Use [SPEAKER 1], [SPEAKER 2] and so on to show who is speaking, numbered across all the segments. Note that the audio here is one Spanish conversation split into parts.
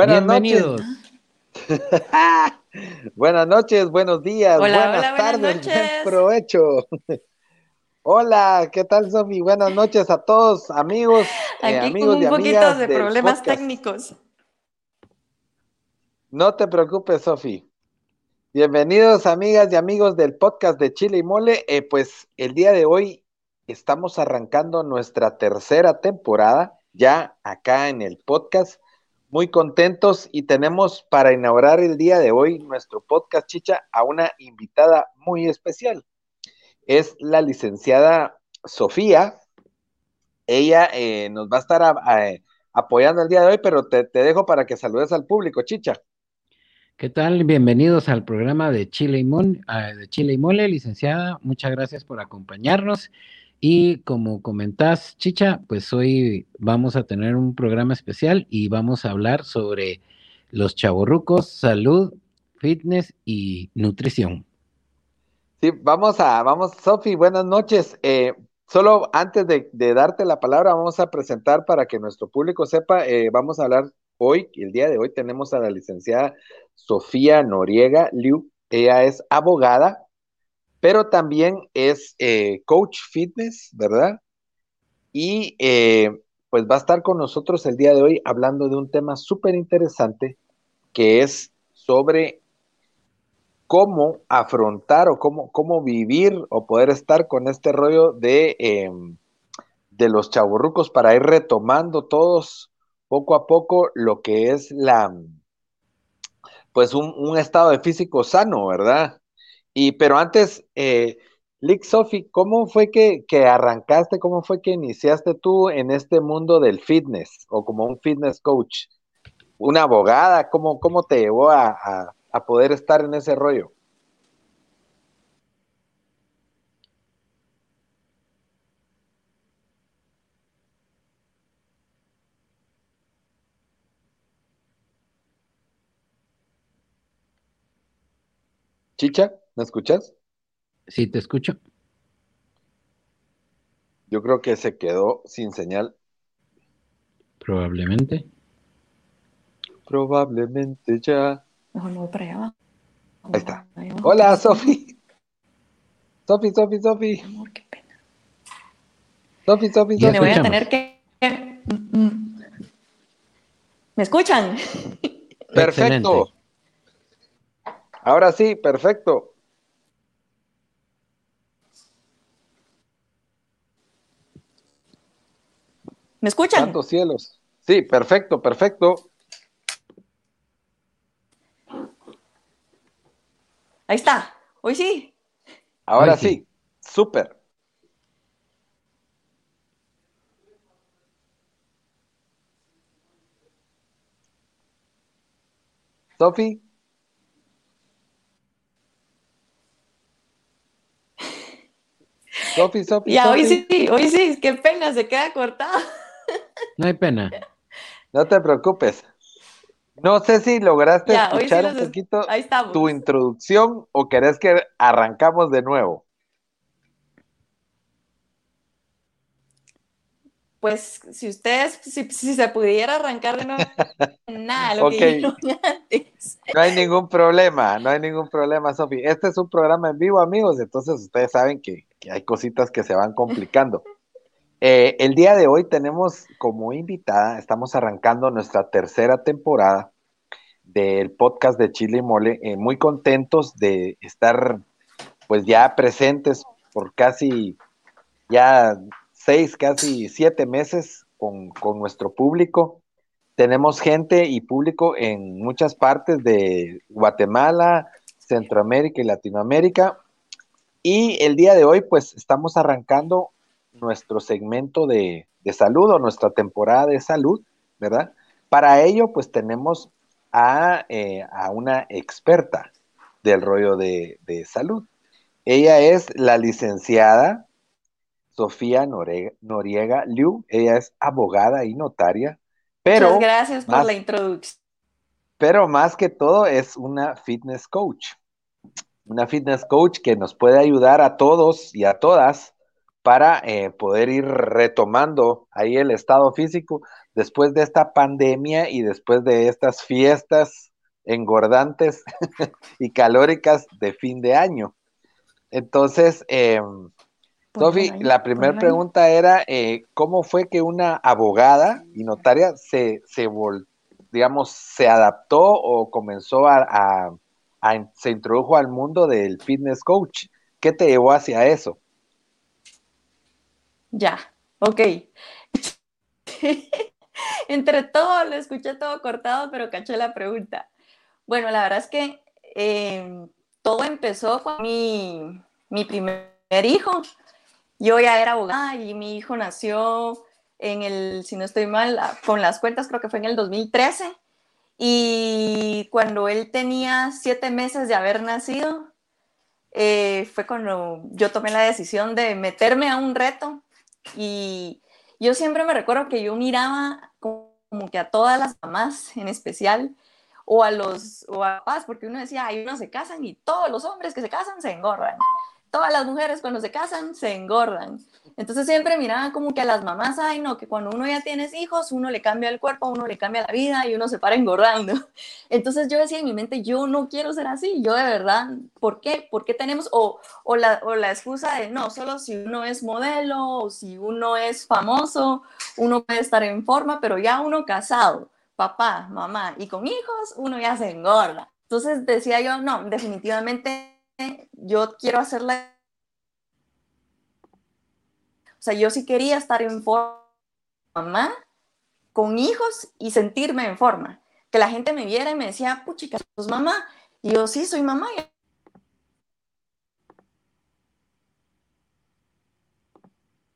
[SPEAKER 1] Buenas noches. buenas noches, buenos días, buenas tardes, buen provecho. Hola, ¿qué tal, Sofi? Buenas noches a todos, amigos,
[SPEAKER 2] eh, amigos con un poquito de problemas técnicos.
[SPEAKER 1] No te preocupes, Sofi. Bienvenidos, amigas y amigos del podcast de Chile y Mole. Eh, pues el día de hoy estamos arrancando nuestra tercera temporada ya acá en el podcast muy contentos y tenemos para inaugurar el día de hoy nuestro podcast Chicha a una invitada muy especial. Es la licenciada Sofía. Ella eh, nos va a estar apoyando el día de hoy, pero te, dejo para que saludes al público, Chicha.
[SPEAKER 3] ¿Qué tal? Bienvenidos al programa de Chile y, de Chile y Mole, licenciada. Muchas gracias por acompañarnos. Y como comentás, Chicha, pues hoy vamos a tener un programa especial y vamos a hablar sobre los chavorrucos, salud, fitness y nutrición.
[SPEAKER 1] Sí, vamos a, vamos, Sofi, buenas noches. Eh, solo antes de, darte la palabra, vamos a presentar para que nuestro público sepa, eh, vamos a hablar hoy, el día de hoy tenemos a la licenciada Sofía Noriega Liu. Ella es abogada, pero también es eh, coach fitness, ¿verdad? Y eh, pues va a estar con nosotros el día de hoy hablando de un tema súper interesante que es sobre cómo afrontar o cómo, cómo vivir o poder estar con este rollo de, em, de los chaburrucos para ir retomando todos poco a poco lo que es la, pues un, un estado de físico sano, ¿verdad? Y pero antes, eh, Lick Sophie, ¿cómo fue que, arrancaste, cómo fue que iniciaste tú en este mundo del fitness o como un fitness coach? Una abogada, ¿cómo, cómo te llevó a, a poder estar en ese rollo? Chicha. ¿Me escuchas?
[SPEAKER 3] Sí, te escucho.
[SPEAKER 1] Yo creo que se quedó sin señal.
[SPEAKER 3] Probablemente.
[SPEAKER 1] Probablemente ya.
[SPEAKER 2] Mejor no voy para allá.
[SPEAKER 1] Ahí está. Hola, Sofi. Sofi, Sofi, Sofi.
[SPEAKER 2] Amor, qué pena.
[SPEAKER 1] Sofi, Sofi, Sofi.
[SPEAKER 2] Me voy a tener que. ¿Me escuchan?
[SPEAKER 1] Perfecto. Ahora sí, perfecto.
[SPEAKER 2] ¿Me escuchan?
[SPEAKER 1] Santos cielos. Sí, perfecto, perfecto.
[SPEAKER 2] Ahí está. Hoy sí.
[SPEAKER 1] Ahora sí. Súper. Sofi. Sofi, Sofi.
[SPEAKER 2] Ya, hoy sí, hoy sí, qué pena, se queda cortado.
[SPEAKER 3] No hay pena.
[SPEAKER 1] No te preocupes. No sé si lograste escuchar un poquito tu introducción o querés que arrancamos de nuevo.
[SPEAKER 2] Pues si ustedes, si, se pudiera arrancar de nuevo, nada, lo que antes.
[SPEAKER 1] No hay ningún problema, no hay ningún problema, Sofi. Este es un programa en vivo, amigos, entonces ustedes saben que hay cositas que se van complicando. Eh, el día de hoy tenemos como invitada, estamos arrancando nuestra tercera temporada del podcast de Chile y Mole, eh, muy contentos de estar pues ya presentes por casi ya seis, casi siete meses con, con nuestro público. Tenemos gente y público en muchas partes de Guatemala, Centroamérica y Latinoamérica. Y el día de hoy pues estamos arrancando nuestro segmento de, salud o nuestra temporada de salud, ¿verdad? Para ello, pues tenemos a, eh, una experta del rollo de, salud. Ella es la licenciada Sofía Noriega, Liu. Ella es abogada y notaria. Pero
[SPEAKER 2] Muchas gracias por la introducción.
[SPEAKER 1] Pero más que todo es una fitness coach. Una fitness coach que nos puede ayudar a todos y a todas para eh, poder ir retomando ahí el estado físico después de esta pandemia y después de estas fiestas engordantes y calóricas de fin de año. Entonces, eh, Sofi, la primera pregunta era, eh, ¿cómo fue que una abogada y notaria se, se digamos, se adaptó o comenzó a, se introdujo al mundo del fitness coach? ¿Qué te llevó hacia eso?
[SPEAKER 2] Ya, ok. Entre todo, lo escuché todo cortado, pero caché la pregunta. Bueno, la verdad es que em, todo empezó con mi, mi primer hijo. Yo ya era abogada y mi hijo nació en el, si no estoy mal, con las cuentas, creo que fue en el 2013. Y cuando él tenía siete meses de haber nacido, eh, fue cuando yo tomé la decisión de meterme a un reto y yo siempre me recuerdo que yo miraba como, que a todas las mamás en especial, o a los o a papás, porque uno decía, hay unos se casan y todos los hombres que se casan se engordan todas las mujeres cuando se casan se engordan. Entonces siempre miraban como que a las mamás, ay no, que cuando uno ya tiene hijos, uno le cambia el cuerpo, uno le cambia la vida y uno se para engordando. Entonces yo decía en mi mente, yo no quiero ser así, yo de verdad, ¿por qué? ¿Por qué tenemos, o, o, la, o la excusa de, no, solo si uno es modelo o si uno es famoso, uno puede estar en forma, pero ya uno casado, papá, mamá y con hijos, uno ya se engorda. Entonces decía yo, no, definitivamente yo quiero hacerla. O sea, yo sí quería estar en forma, con hijos y sentirme en forma. Que la gente me viera y me decía, puchica, ¿sos mamá? Y yo, sí, soy mamá.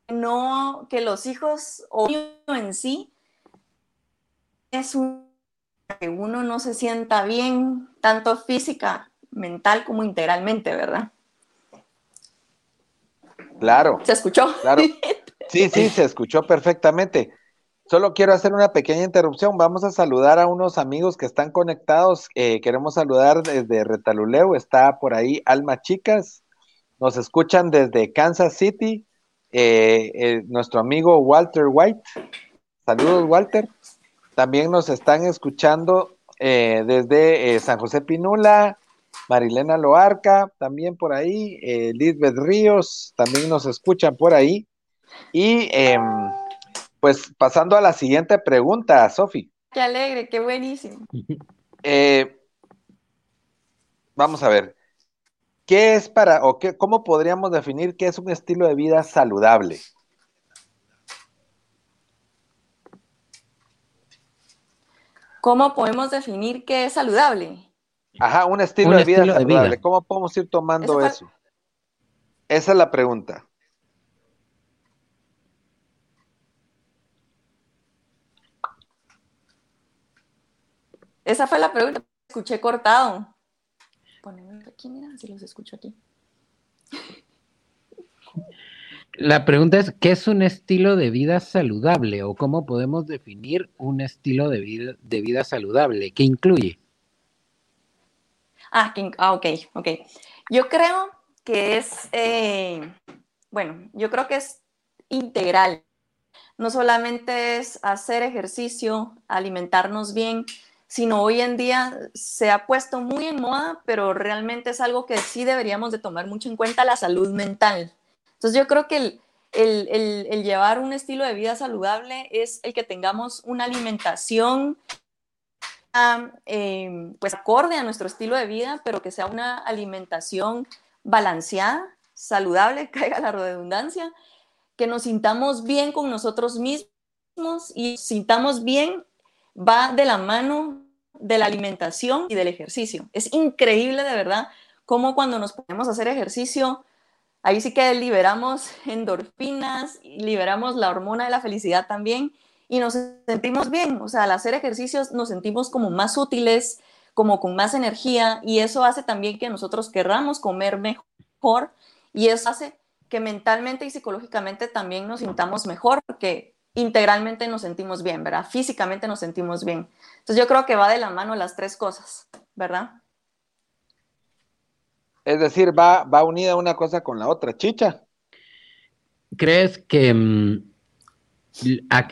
[SPEAKER 2] No, que los hijos o en sí es que uno no se sienta bien, tanto física mental como integralmente, ¿verdad?
[SPEAKER 1] Claro.
[SPEAKER 2] ¿Se escuchó?
[SPEAKER 1] Claro. Sí, sí, se escuchó perfectamente. Solo quiero hacer una pequeña interrupción. Vamos a saludar a unos amigos que están conectados. Eh, queremos saludar desde Retaluleu. Está por ahí Alma Chicas. Nos escuchan desde Kansas City. Eh, eh, nuestro amigo Walter White. Saludos, Walter. También nos están escuchando desde San José Pinula, Marilena Loarca, también por ahí, eh, Lisbeth Ríos, también nos escuchan por ahí. Y em, pues pasando a la siguiente pregunta, Sofi.
[SPEAKER 2] Qué alegre, qué buenísimo.
[SPEAKER 1] Eh, vamos a ver, ¿qué es para, o qué, cómo podríamos definir qué es un estilo de vida saludable?
[SPEAKER 2] ¿Cómo podemos definir qué es saludable?
[SPEAKER 1] Ajá, un estilo, de, vida saludable. ¿Cómo podemos ir tomando eso? Esa es la pregunta.
[SPEAKER 2] Esa fue la pregunta. Escuché cortado. Poneme aquí, mira, si los escucho aquí.
[SPEAKER 3] La pregunta es, ¿qué es un estilo de vida saludable? ¿O cómo podemos definir un estilo de vida, de vida saludable? ¿Qué incluye?
[SPEAKER 2] Ah, ah, ok, ok. Yo creo que es, eh, bueno, yo creo que es integral. No solamente es hacer ejercicio, alimentarnos bien, sino hoy en día se ha puesto muy en moda, pero realmente es algo que sí deberíamos de tomar mucho en cuenta, la salud mental. Entonces yo creo que el, el, el llevar un estilo de vida saludable es el que tengamos una alimentación Em, pues acorde a nuestro estilo de vida, pero que sea una alimentación balanceada, saludable, caiga la redundancia, que nos sintamos bien con nosotros mismos y sintamos bien va de la mano de la alimentación y del ejercicio. Es increíble de verdad cómo cuando nos ponemos a hacer ejercicio, ahí sí que liberamos endorfinas, liberamos la hormona de la felicidad también y nos sentimos bien. O sea, al hacer ejercicios nos sentimos como más útiles, como con más energía y eso hace también que nosotros querramos comer mejor y eso hace que mentalmente y psicológicamente también nos sintamos mejor porque integralmente nos sentimos bien, ¿verdad? Físicamente nos sentimos bien. Entonces yo creo que va de la mano las tres cosas, ¿verdad?
[SPEAKER 1] Es decir, va, va unida una cosa con la otra, chicha.
[SPEAKER 3] ¿Crees que mm,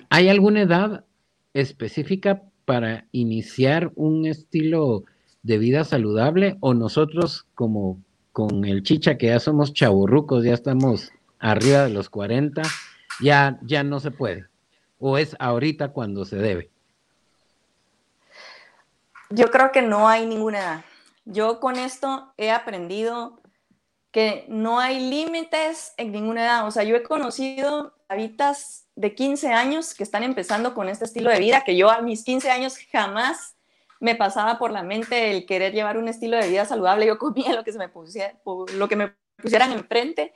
[SPEAKER 3] hay alguna edad específica para iniciar un estilo de vida saludable o nosotros como con el chicha que ya somos chaburrucos, ya estamos arriba de los 40, ya, ya no se puede? ¿O es ahorita cuando se debe?
[SPEAKER 2] Yo creo que no hay ninguna edad. Yo con esto he aprendido que no hay límites en ninguna edad. O sea, yo he conocido habitas de 15 años que están empezando con este estilo de vida, que yo a mis 15 años jamás me pasaba por la mente el querer llevar un estilo de vida saludable. Yo comía lo que, se me, pusiera, lo que me pusieran enfrente.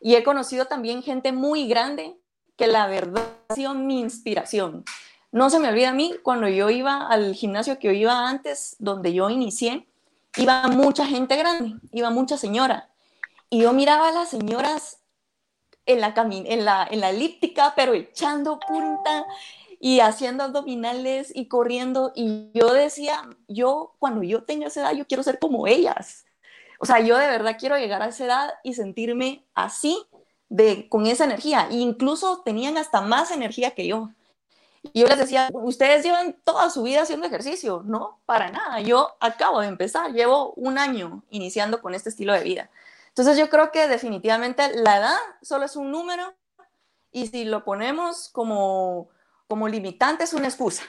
[SPEAKER 2] Y he conocido también gente muy grande que la verdad ha sido mi inspiración. No se me olvida a mí, cuando yo iba al gimnasio que yo iba antes, donde yo inicié, iba mucha gente grande, iba mucha señora. Y yo miraba a las señoras en la, en la, en la elíptica, pero echando punta y haciendo abdominales y corriendo. Y yo decía, yo cuando yo tenga esa edad, yo quiero ser como ellas. O sea, yo de verdad quiero llegar a esa edad y sentirme así, de, con esa energía. E incluso tenían hasta más energía que yo. Y yo les decía, ustedes llevan toda su vida haciendo ejercicio, no, para nada. Yo acabo de empezar, llevo un año iniciando con este estilo de vida. Entonces yo creo que definitivamente la edad solo es un número y si lo ponemos como, como limitante es una excusa,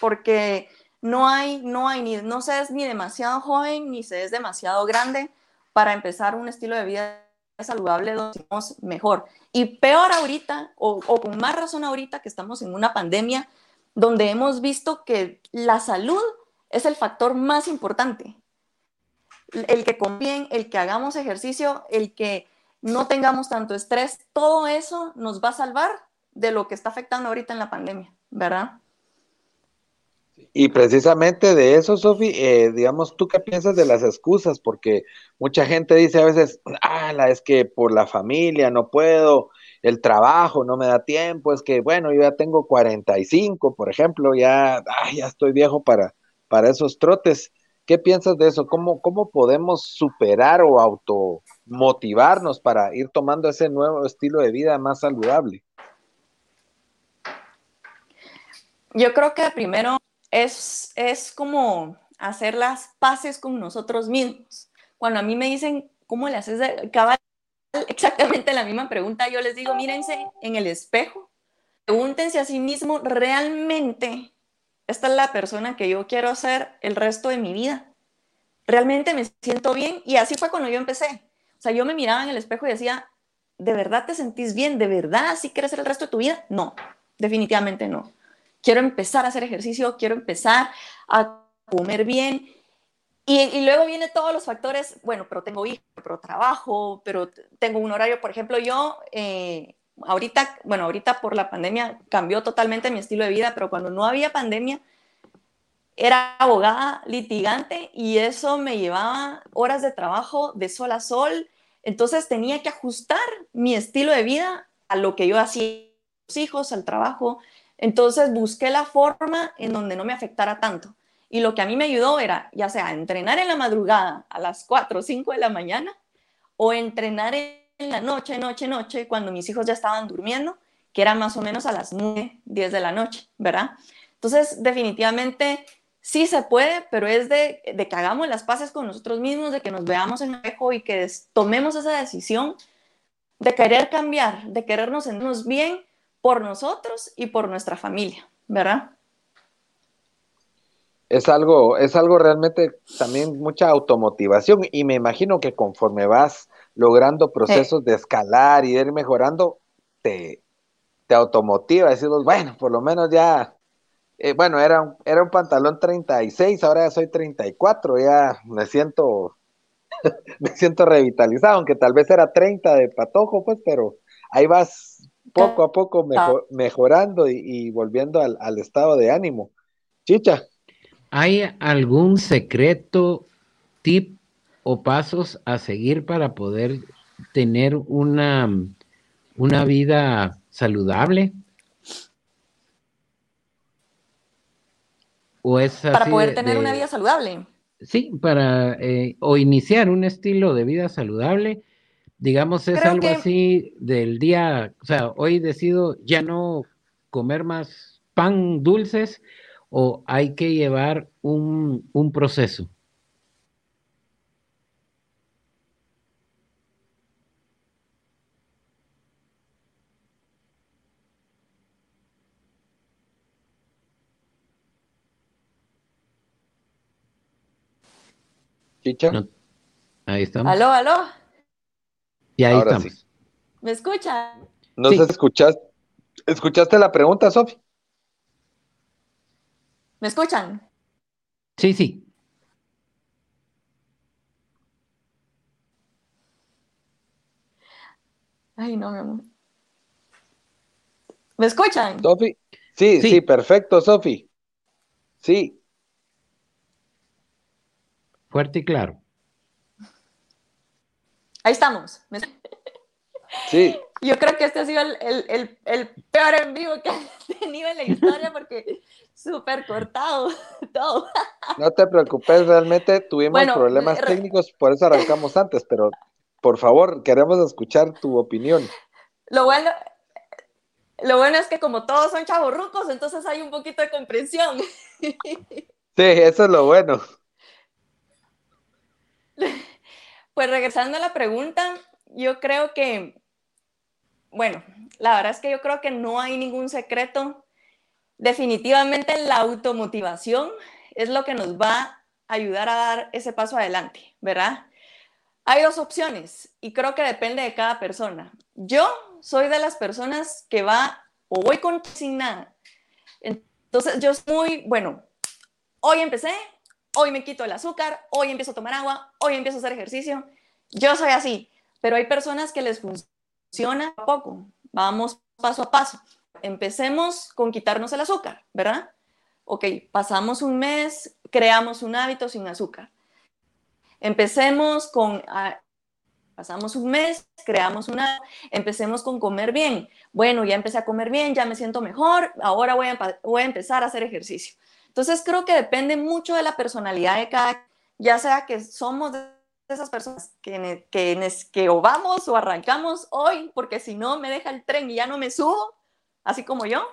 [SPEAKER 2] porque no hay, no hay, ni, no se es ni demasiado joven ni se es demasiado grande para empezar un estilo de vida saludable donde somos mejor. Y peor ahorita, o, o con más razón ahorita que estamos en una pandemia donde hemos visto que la salud es el factor más importante el que conviene, el que hagamos ejercicio, el que no tengamos tanto estrés, todo eso nos va a salvar de lo que está afectando ahorita en la pandemia, ¿verdad?
[SPEAKER 1] Y precisamente de eso, Sofi, eh, digamos, ¿tú qué piensas de las excusas? Porque mucha gente dice a veces, ah, es que por la familia no puedo, el trabajo no me da tiempo, es que, bueno, yo ya tengo 45, por ejemplo, ya, ah, ya estoy viejo para, para esos trotes. ¿Qué piensas de eso? ¿Cómo, cómo podemos superar o automotivarnos para ir tomando ese nuevo estilo de vida más saludable?
[SPEAKER 2] Yo creo que primero es, es como hacer las paces con nosotros mismos. Cuando a mí me dicen, ¿cómo le haces cabal? Exactamente la misma pregunta, yo les digo, mírense en el espejo, pregúntense a sí mismos, ¿realmente esta es la persona que yo quiero ser el resto de mi vida. Realmente me siento bien y así fue cuando yo empecé. O sea, yo me miraba en el espejo y decía, ¿de verdad te sentís bien? ¿De verdad así quieres ser el resto de tu vida? No, definitivamente no. Quiero empezar a hacer ejercicio, quiero empezar a comer bien. Y, luego vienen todos los factores, bueno, pero tengo hijos, pero trabajo, pero tengo un horario, por ejemplo, yo eh, ahorita, bueno, ahorita por la pandemia cambió totalmente mi estilo de vida, pero cuando no había pandemia, era abogada litigante y eso me llevaba horas de trabajo de sol a sol. Entonces tenía que ajustar mi estilo de vida a lo que yo hacía, los hijos, al trabajo. Entonces busqué la forma en donde no me afectara tanto. Y lo que a mí me ayudó era, ya sea entrenar en la madrugada a las 4 o 5 de la mañana o entrenar en en la noche, noche, noche, cuando mis hijos ya estaban durmiendo, que era más o menos a las 9, 10 de la noche, ¿verdad? Entonces, definitivamente sí se puede, pero es de, que hagamos las paces con nosotros mismos, de que nos veamos en el espejo y que tomemos esa decisión de querer cambiar, de querernos sentirnos bien por nosotros y por nuestra familia, ¿verdad?
[SPEAKER 1] Es algo, es algo realmente también mucha automotivación y me imagino que conforme vas logrando procesos de escalar y de ir mejorando, te, te automotiva, decimos, bueno, por lo menos ya, eh, bueno, era un, era un pantalón 36, ahora ya soy 34, ya me siento, me siento revitalizado, aunque tal vez era 30 de patojo, pues, pero ahí vas poco a poco mejorando y, volviendo al, al, estado de ánimo. Chicha.
[SPEAKER 3] ¿Hay algún secreto, tip o pasos a seguir para poder tener una, una vida saludable?
[SPEAKER 2] ¿O es para poder tener una vida saludable.
[SPEAKER 3] Sí, para eh, o iniciar un estilo de vida saludable, digamos, es algo así del día, o sea, hoy decido ya no comer más pan dulces o hay que llevar un, un proceso. Ahí estamos.
[SPEAKER 2] Aló, aló.
[SPEAKER 3] Y ahí estamos.
[SPEAKER 2] ¿Me escucha?
[SPEAKER 1] ¿No se escuchaste? ¿Escuchaste la pregunta, Sofi?
[SPEAKER 2] ¿Me escuchan?
[SPEAKER 3] Sí, sí.
[SPEAKER 2] Ay, no, mi amor. ¿Me escuchan?
[SPEAKER 1] Sofi. Sí, sí, sí, perfecto, Sofi. Sí.
[SPEAKER 3] Fuerte y claro.
[SPEAKER 2] Ahí estamos.
[SPEAKER 1] Sí.
[SPEAKER 2] Yo creo que este ha sido el, peor en vivo que he tenido en la historia porque súper cortado todo.
[SPEAKER 1] No te preocupes, realmente tuvimos problemas técnicos, por eso arrancamos antes, pero por favor, queremos escuchar tu opinión.
[SPEAKER 2] Lo bueno, lo bueno es que como todos son rucos, entonces hay un poquito de comprensión.
[SPEAKER 1] Sí, eso es lo bueno.
[SPEAKER 2] Pues regresando a la pregunta, yo creo que, bueno, la verdad es que yo creo que no hay ningún secreto. Definitivamente la automotivación es lo que nos va a ayudar a dar ese paso adelante, ¿verdad? Hay dos opciones y creo que depende de cada persona. Yo soy de las personas que va o voy con sin nada. Entonces yo soy muy, bueno, hoy empecé, hoy me quito el azúcar, hoy empiezo a tomar agua, hoy empiezo a hacer ejercicio. Yo soy así, pero hay personas que les funciona poco. Vamos paso a paso. Empecemos con quitarnos el azúcar, ¿verdad? Ok, pasamos un mes, creamos un hábito sin azúcar. Empecemos con, ah, pasamos un mes, creamos una, empecemos con comer bien. Bueno, ya empecé a comer bien, ya me siento mejor, ahora voy a, voy a empezar a hacer ejercicio. Entonces creo que depende mucho de la personalidad de cada, ya sea que somos de esas personas que, que, que o vamos o arrancamos hoy, porque si no me deja el tren y ya no me subo, así como yo,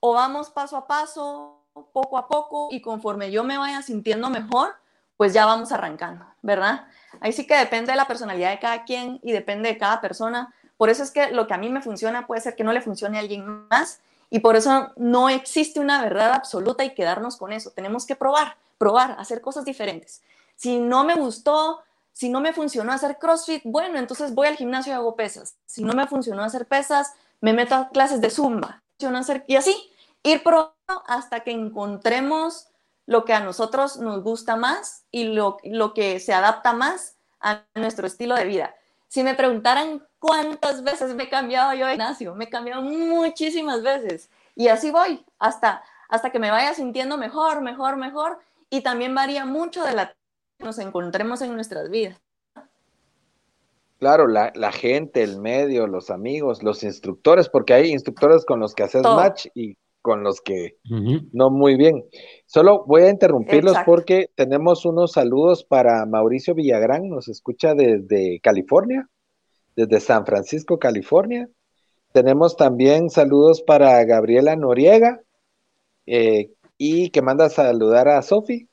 [SPEAKER 2] o vamos paso a paso, poco a poco, y conforme yo me vaya sintiendo mejor, pues ya vamos arrancando, ¿verdad? Ahí sí que depende de la personalidad de cada quien y depende de cada persona. Por eso es que lo que a mí me funciona puede ser que no le funcione a alguien más y por eso no existe una verdad absoluta y quedarnos con eso. Tenemos que probar, probar, hacer cosas diferentes. Si no me gustó, si no me funcionó hacer CrossFit, bueno, entonces voy al gimnasio y hago pesas. Si no me funcionó hacer pesas, me meto a clases de zumba. Y así, ir probando hasta que encontremos lo que a nosotros nos gusta más y lo, lo que se adapta más a nuestro estilo de vida. Si me preguntaran cuántas veces me he cambiado yo de gimnasio, me he cambiado muchísimas veces. Y así voy, hasta, hasta que me vaya sintiendo mejor, mejor, mejor. Y también varía mucho de la que nos encontremos en nuestras vidas.
[SPEAKER 1] Claro, la, gente, el medio, los amigos, los instructores, porque hay instructores con los que haces match y con los que no muy bien. Solo voy a interrumpirlos porque tenemos unos saludos para Mauricio Villagrán, nos escucha desde California desde San Francisco, California. Tenemos también saludos para Gabriela Noriega eh, y que manda a saludar a Sofi.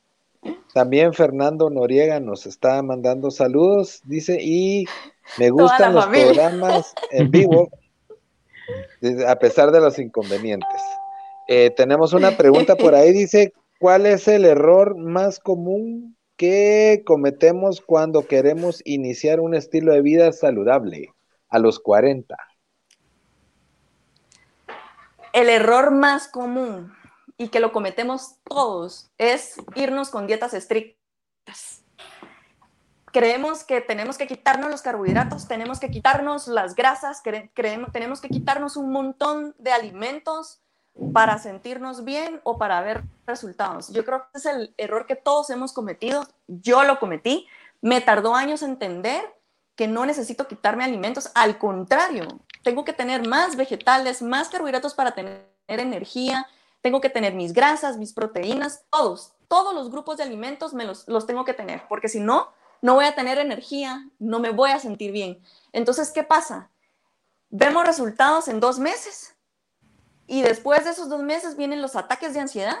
[SPEAKER 1] También Fernando Noriega nos está mandando saludos, dice, y me gustan los programas en vivo, a pesar de los inconvenientes. Eh, tenemos una pregunta por ahí, dice, ¿cuál es el error más común ¿Qué cometemos cuando queremos iniciar un estilo de vida saludable a los 40?
[SPEAKER 2] El error más común y que lo cometemos todos es irnos con dietas estrictas. creemos que tenemos que quitarnos los carbohidratos, tenemos que quitarnos las grasas, creemos, tenemos que quitarnos un montón de alimentos para sentirnos bien o para ver resultados. Yo creo que es el error que todos hemos cometido. Yo lo cometí. Me tardó años entender que no necesito quitarme alimentos. Al contrario, tengo que tener más vegetales, más carbohidratos para tener energía. Tengo que tener mis grasas, mis proteínas, todos, todos los grupos de alimentos me los, los tengo que tener, porque si no, no voy a tener energía, no me voy a sentir bien. Entonces, ¿qué pasa? Vemos resultados en dos meses y después de esos dos meses vienen los ataques de ansiedad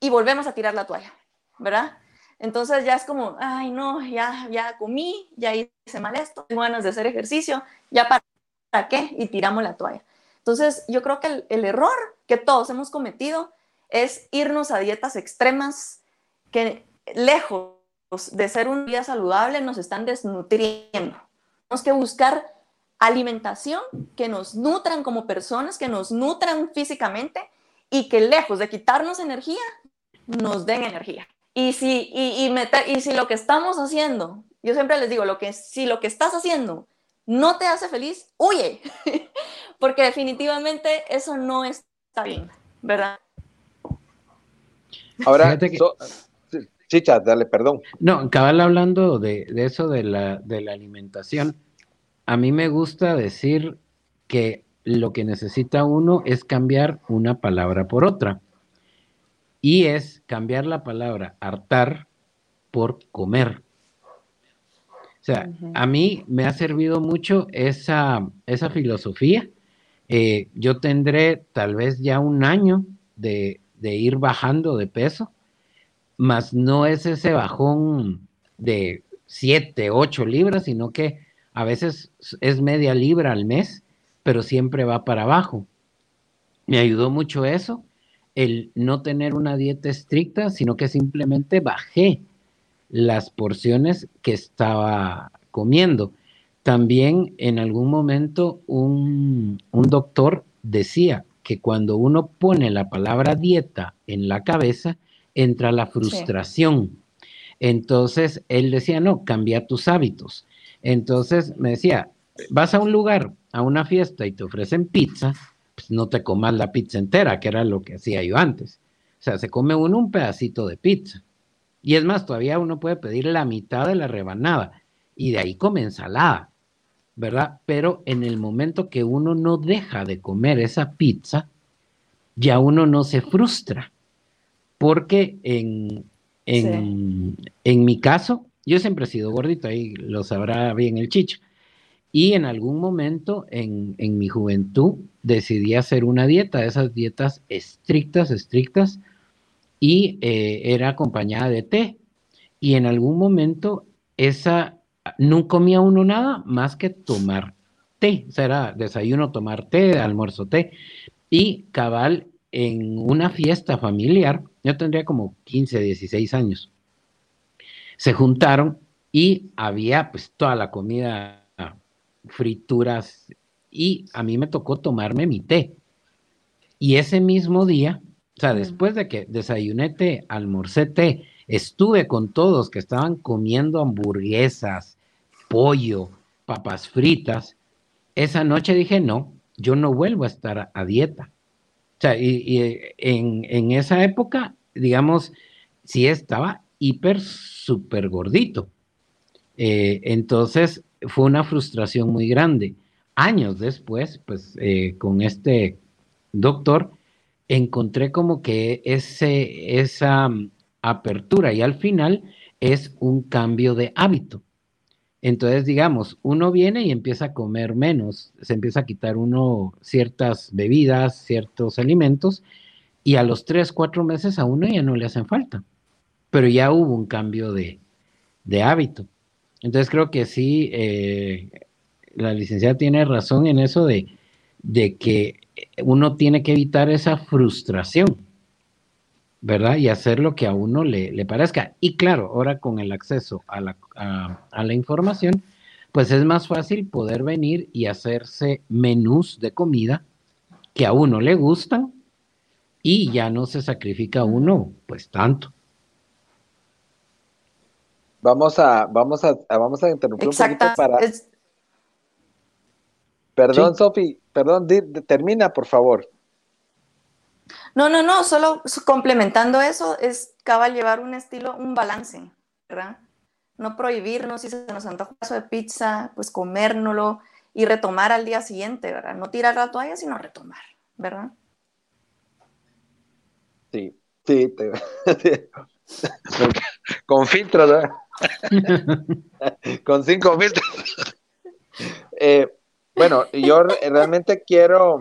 [SPEAKER 2] y volvemos a tirar la toalla, ¿verdad? Entonces ya es como, ay, no, ya, ya comí, ya hice mal esto, tengo ganas de hacer ejercicio, ya para qué, y tiramos la toalla. Entonces yo creo que el, el error que todos hemos cometido es irnos a dietas extremas que lejos de ser un día saludable nos están desnutriendo. Tenemos que buscar alimentación que nos nutran como personas, que nos nutran físicamente y que lejos de quitarnos energía, nos den energía. Y si, y, y, y si lo que estamos haciendo, yo siempre les digo, lo que, si lo que estás haciendo no te hace feliz, huye, porque definitivamente eso no está bien, ¿verdad?
[SPEAKER 1] Ahora, Chicha, dale, perdón.
[SPEAKER 3] No, cabal hablando de, de eso de la, de la alimentación a mí me gusta decir que lo que necesita uno es cambiar una palabra por otra. Y es cambiar la palabra hartar por comer. O sea, a mí me ha servido mucho esa, esa filosofía. Eh, yo tendré tal vez ya un año de, de ir bajando de peso, mas no es ese bajón de 7, 8 libras, sino que a veces es media libra al mes, pero siempre va para abajo. Me ayudó mucho eso, el no tener una dieta estricta, sino que simplemente bajé las porciones que estaba comiendo. También en algún momento un, doctor decía que cuando uno pone la palabra dieta en la cabeza, entra la frustración. Entonces él decía, no, cambia tus hábitos. Entonces me decía, vas a un lugar, a una fiesta y te ofrecen pizza, pues no te comas la pizza entera, que era lo que hacía yo antes. O sea, se come uno un pedacito de pizza. Y es más, todavía uno puede pedir la mitad de la rebanada y de ahí come ensalada, ¿verdad? Pero en el momento que uno no deja de comer esa pizza, ya uno no se frustra. Porque en, en, en mi caso, yo siempre he sido gordito, ahí lo sabrá bien el chicho. Y en algún momento en, mi juventud decidí hacer una dieta, esas dietas estrictas, estrictas, y eh, era acompañada de té. Y en algún momento esa, no comía uno nada más que tomar té, o sea, era desayuno, tomar té, almuerzo, té. Y cabal, en una fiesta familiar, yo tendría como 15, 16 años, se juntaron y había pues toda la comida, frituras, y a mí me tocó tomarme mi té. Y ese mismo día, o sea, después de que desayuné té, almorcé té, estuve con todos que estaban comiendo hamburguesas, pollo, papas fritas. Esa noche dije, no, yo no vuelvo a estar a, dieta. O sea, y, en, en, esa época, digamos, sí estaba hiper, súper gordito. Eh, entonces fue una frustración muy grande. Años después, pues eh, con este doctor, encontré como que ese, esa mm, apertura y al final es un cambio de hábito. Entonces, digamos, uno viene y empieza a comer menos, se empieza a quitar uno ciertas bebidas, ciertos alimentos, y a los tres, cuatro meses a uno ya no le hacen falta pero ya hubo un cambio de, hábito. Entonces creo que sí, eh, la licenciada tiene razón en eso de, que uno tiene que evitar esa frustración, ¿verdad? Y hacer lo que a uno le, parezca. Y claro, ahora con el acceso a la, a la información, pues es más fácil poder venir y hacerse menús de comida que a uno le gustan y ya no se sacrifica uno pues tanto.
[SPEAKER 1] Vamos a, vamos a, vamos a interrumpir un poquito para. Perdón, Sofi, perdón, termina, por favor.
[SPEAKER 2] No, no, no, solo complementando eso, es cabal llevar un estilo, un balance, ¿verdad? No prohibirnos, si se nos antoja un pedazo de pizza, pues comérnoslo y retomar al día siguiente, ¿verdad? No tirar la toalla, sino retomar, ¿verdad?
[SPEAKER 1] Sí, sí, con filtros, ¿verdad? con cinco filtros. Eh, bueno, yo realmente quiero,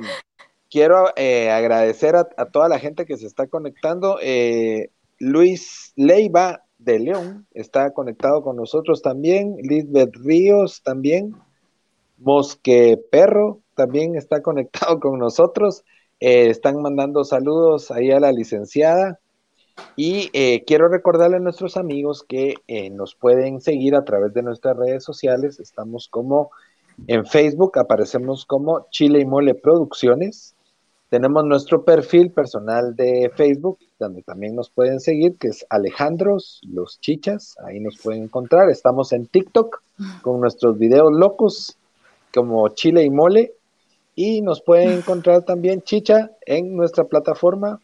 [SPEAKER 1] quiero eh, agradecer a, toda la gente que se está conectando. Eh, Luis Leiva de León está conectado con nosotros también. Lisbeth Ríos también. Mosque Perro también está conectado con nosotros. están mandando saludos ahí a la licenciada. Y eh, quiero recordarle a nuestros amigos que eh, nos pueden seguir a través de nuestras redes sociales. Estamos como en Facebook, aparecemos como Chile y Mole Producciones. Tenemos nuestro perfil personal de Facebook, donde también nos pueden seguir, que es Alejandros Los Chichas. Ahí nos pueden encontrar. Estamos en TikTok con nuestros videos locos como Chile y Mole. Y nos pueden encontrar también Chicha en nuestra plataforma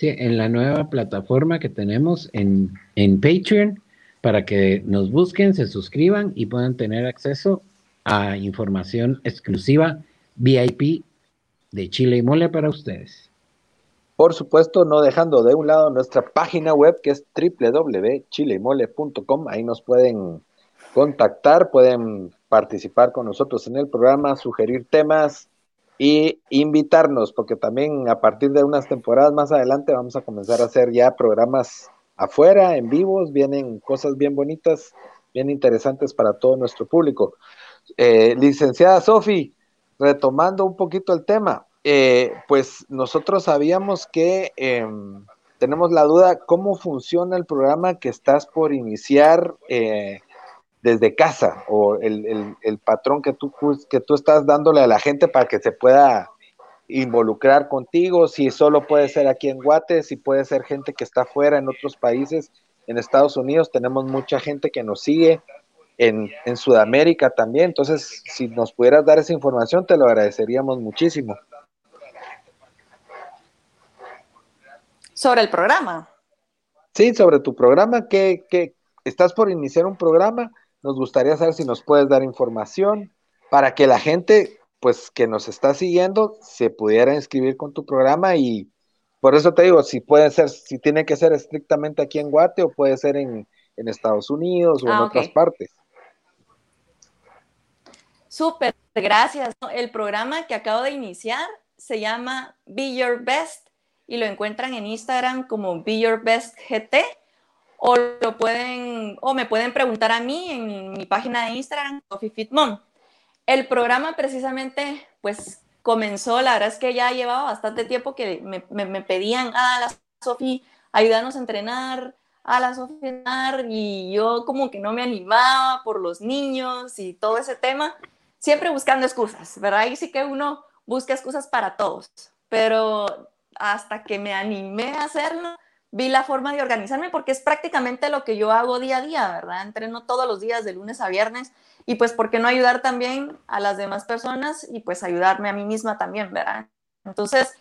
[SPEAKER 3] Sí, en la nueva plataforma que tenemos en, en Patreon para que nos busquen, se suscriban y puedan tener acceso a información exclusiva VIP de Chile y Mole para ustedes.
[SPEAKER 1] Por supuesto, no dejando de un lado nuestra página web que es www.chileymole.com. Ahí nos pueden contactar, pueden participar con nosotros en el programa, sugerir temas, y invitarnos, porque también a partir de unas temporadas más adelante vamos a comenzar a hacer ya programas afuera, en vivos, vienen cosas bien bonitas, bien interesantes para todo nuestro público. Eh, licenciada Sofi, retomando un poquito el tema, eh, pues nosotros sabíamos que em, tenemos la duda cómo funciona el programa que estás por iniciar eh, desde casa o el, patrón que tú, que tú estás dándole a la gente para que se pueda involucrar contigo, si solo puede ser aquí en Guate, si puede ser gente que está fuera en otros países, en Estados Unidos tenemos mucha gente que nos sigue, en, en Sudamérica también, entonces si nos pudieras dar esa información te lo agradeceríamos muchísimo.
[SPEAKER 2] Sobre el programa.
[SPEAKER 1] Sí, sobre tu programa, que, que estás por iniciar un programa, nos gustaría saber si nos puedes dar información para que la gente, pues, que nos está siguiendo, se pudiera inscribir con tu programa y por eso te digo, si puede ser, si tiene que ser estrictamente aquí en Guate o puede ser en, Estados Unidos o en ah, otras partes.
[SPEAKER 2] Súper, gracias. El programa que acabo de iniciar se llama Be Your Best y lo encuentran en Instagram como Be Your Best GT o lo pueden o me pueden preguntar a mí en mi página de Instagram Coffee Fit. El programa precisamente pues comenzó, la verdad es que ya llevaba bastante tiempo que me, me, pedían, a ah, la Sofi, ayúdanos a entrenar, a la Sofi entrenar y yo como que no me animaba por los niños y todo ese tema, siempre buscando excusas, ¿verdad? Y sí que uno busca excusas para todos, pero hasta que me animé a hacerlo, vi la forma de organizarme porque es prácticamente lo que yo hago día a día, ¿verdad? Entreno todos los días de lunes a viernes y pues, ¿por qué no ayudar también a las demás personas y pues ayudarme a mí misma también, ¿verdad? Entonces,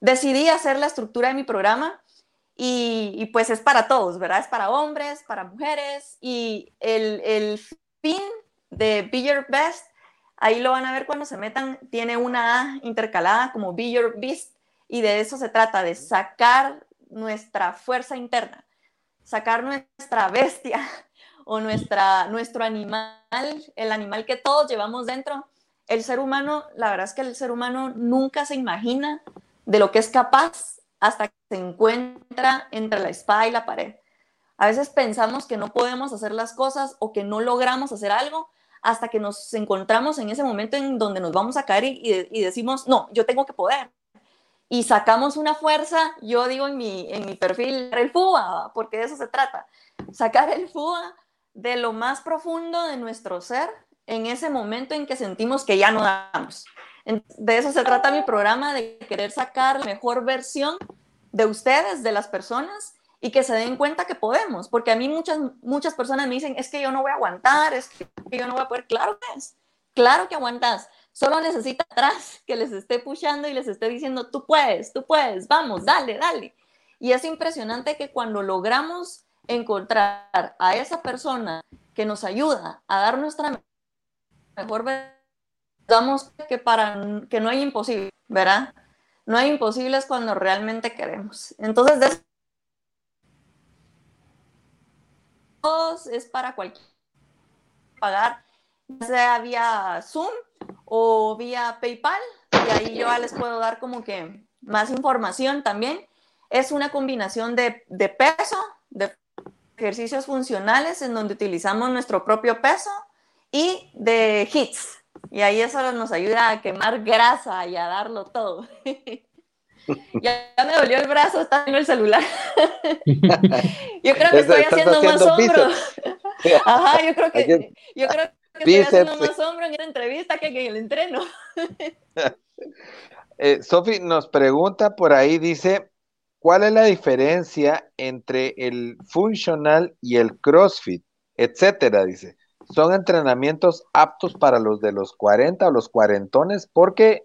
[SPEAKER 2] decidí hacer la estructura de mi programa y, pues es para todos, ¿verdad? Es para hombres, para mujeres y el, el fin de Be Your Best, ahí lo van a ver cuando se metan, tiene una A intercalada como Be Your Beast y de eso se trata, de sacar nuestra fuerza interna, sacar nuestra bestia o nuestra, nuestro animal, el animal que todos llevamos dentro. El ser humano, la verdad es que el ser humano nunca se imagina de lo que es capaz hasta que se encuentra entre la espada y la pared. A veces pensamos que no podemos hacer las cosas o que no logramos hacer algo hasta que nos encontramos en ese momento en donde nos vamos a caer y, y decimos, no, yo tengo que poder y sacamos una fuerza, yo digo en mi, en mi perfil, el FUA, porque de eso se trata, sacar el FUA de lo más profundo de nuestro ser en ese momento en que sentimos que ya no damos. De eso se trata mi programa, de querer sacar la mejor versión de ustedes, de las personas, y que se den cuenta que podemos, porque a mí muchas, muchas personas me dicen, es que yo no voy a aguantar, es que yo no voy a poder, claro que es, claro que aguantas, solo necesita atrás que les esté pushando y les esté diciendo, tú puedes, tú puedes, vamos, dale, dale. Y es impresionante que cuando logramos encontrar a esa persona que nos ayuda a dar nuestra mejor damos que para que no hay imposible, ¿verdad? No hay imposibles cuando realmente queremos. Entonces, de es para cualquier pagar, sea vía Zoom o vía PayPal, y ahí yo les puedo dar como que más información también. Es una combinación de, de peso, de ejercicios funcionales en donde utilizamos nuestro propio peso y de hits. Y ahí eso nos ayuda a quemar grasa y a darlo todo. ya, me dolió el brazo, está en el celular. yo creo que estoy haciendo, más hombro. Ajá, yo creo que, yo creo que estoy haciendo más hombro en esta entrevista que en el entreno.
[SPEAKER 1] eh, Sofi nos pregunta por ahí, dice, ¿cuál es la diferencia entre el funcional y el CrossFit? Etcétera, dice. ¿Son entrenamientos aptos para los de los 40 o los cuarentones? Porque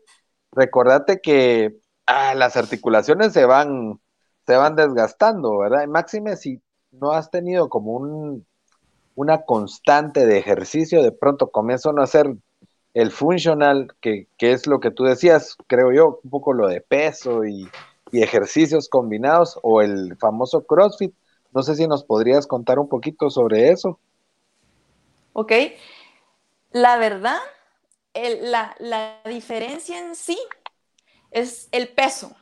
[SPEAKER 1] recordate que ah, las articulaciones se van, se van desgastando, ¿verdad? máxime, si no has tenido como un, una constante de ejercicio, de pronto comienza a no hacer el funcional, que, que, es lo que tú decías, creo yo, un poco lo de peso y, y ejercicios combinados, o el famoso CrossFit. No sé si nos podrías contar un poquito sobre eso.
[SPEAKER 2] Ok. La verdad, la, la diferencia en sí es el peso.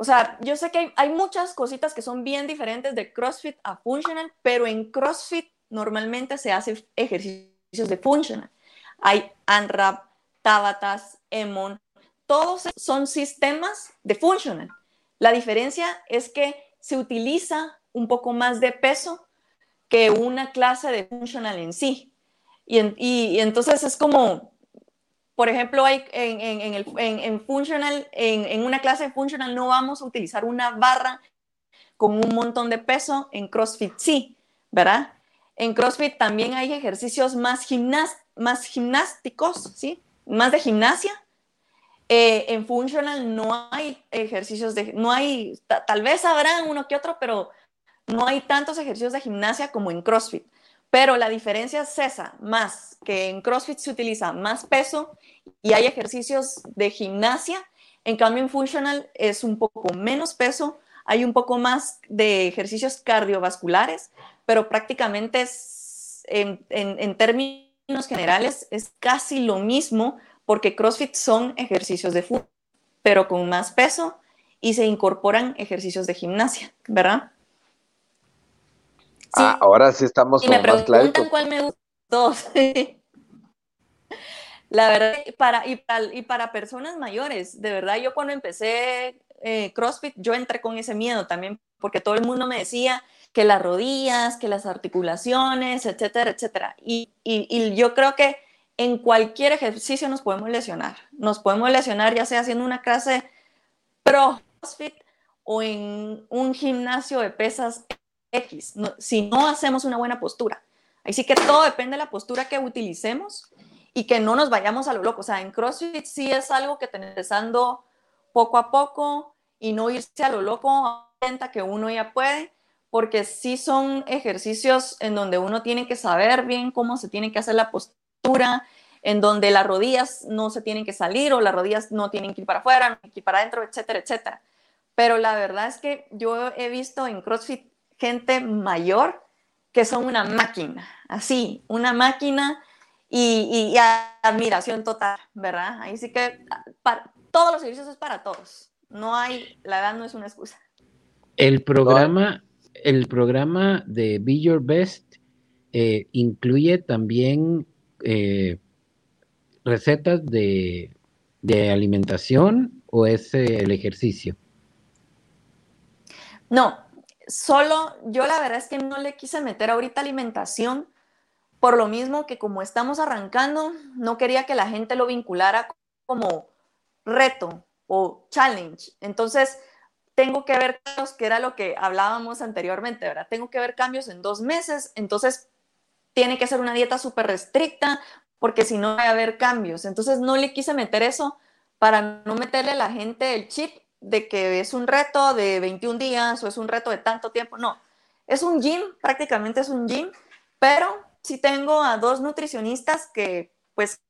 [SPEAKER 2] O sea, yo sé que hay, muchas cositas que son bien diferentes de CrossFit a Functional, pero en CrossFit normalmente se hacen ejercicios de Functional. Hay ANRAP, Tabatas, EMON, todos son sistemas de Functional. La diferencia es que se utiliza un poco más de peso que una clase de Functional en sí. Y, y entonces es como, por ejemplo, hay en, el, en, Functional, en, una clase de Functional no vamos a utilizar una barra con un montón de peso, en CrossFit sí, ¿verdad? En CrossFit también hay ejercicios más, más gimnásticos, ¿sí? Más de gimnasia. Eh, en Functional no hay ejercicios de, no hay, tal vez habrá uno que otro, pero no hay tantos ejercicios de gimnasia como en CrossFit. Pero la diferencia es esa, más que en CrossFit se utiliza más peso y hay ejercicios de gimnasia, en cambio en Functional es un poco menos peso, hay un poco más de ejercicios cardiovasculares, pero prácticamente es, en, en términos generales es casi lo mismo porque CrossFit son ejercicios de fútbol, pero con más peso y se incorporan ejercicios de gimnasia, ¿verdad?
[SPEAKER 1] Ah, ahora sí estamos
[SPEAKER 2] y me preguntan cuál me gusta. Dos. La verdad, para, y, para, y para personas mayores, de verdad, yo cuando empecé eh, CrossFit, yo entré con ese miedo también, porque todo el mundo me decía que las rodillas, que las articulaciones, etcétera, etcétera. Y, y, y yo creo que en cualquier ejercicio nos podemos lesionar. Nos podemos lesionar ya sea haciendo una clase pro CrossFit o en un gimnasio de pesas X, si no hacemos una buena postura. Así que todo depende de la postura que utilicemos y que no nos vayamos a lo loco. O sea, en CrossFit sí es algo que empezando poco a poco y no irse a lo loco, a que uno ya puede, porque sí son ejercicios en donde uno tiene que saber bien cómo se tiene que hacer la postura, en donde las rodillas no se tienen que salir o las rodillas no tienen que ir para afuera, no tienen que ir para adentro, etcétera, etcétera. Pero la verdad es que yo he visto en CrossFit gente mayor que son una máquina, así, una máquina y, admiración total, ¿verdad? Ahí sí que para, todos los servicios es para todos. No hay, la edad no es una excusa.
[SPEAKER 3] El programa, el programa de Be Your Best eh, incluye también eh, recetas de, de, alimentación o es eh, el ejercicio?
[SPEAKER 2] No, solo yo la verdad es que no le quise meter ahorita alimentación por lo mismo que como estamos arrancando, no quería que la gente lo vinculara como reto o challenge. Entonces, tengo que ver cambios, que era lo que hablábamos anteriormente, ¿verdad? Tengo que ver cambios en dos meses, entonces tiene que ser una dieta súper restricta, porque si no va a haber cambios. Entonces no le quise meter eso para no meterle a la gente el chip de que es un reto de 21 días o es un reto de tanto tiempo. No, es un gym, prácticamente es un gym, pero sí tengo a dos nutricionistas que pues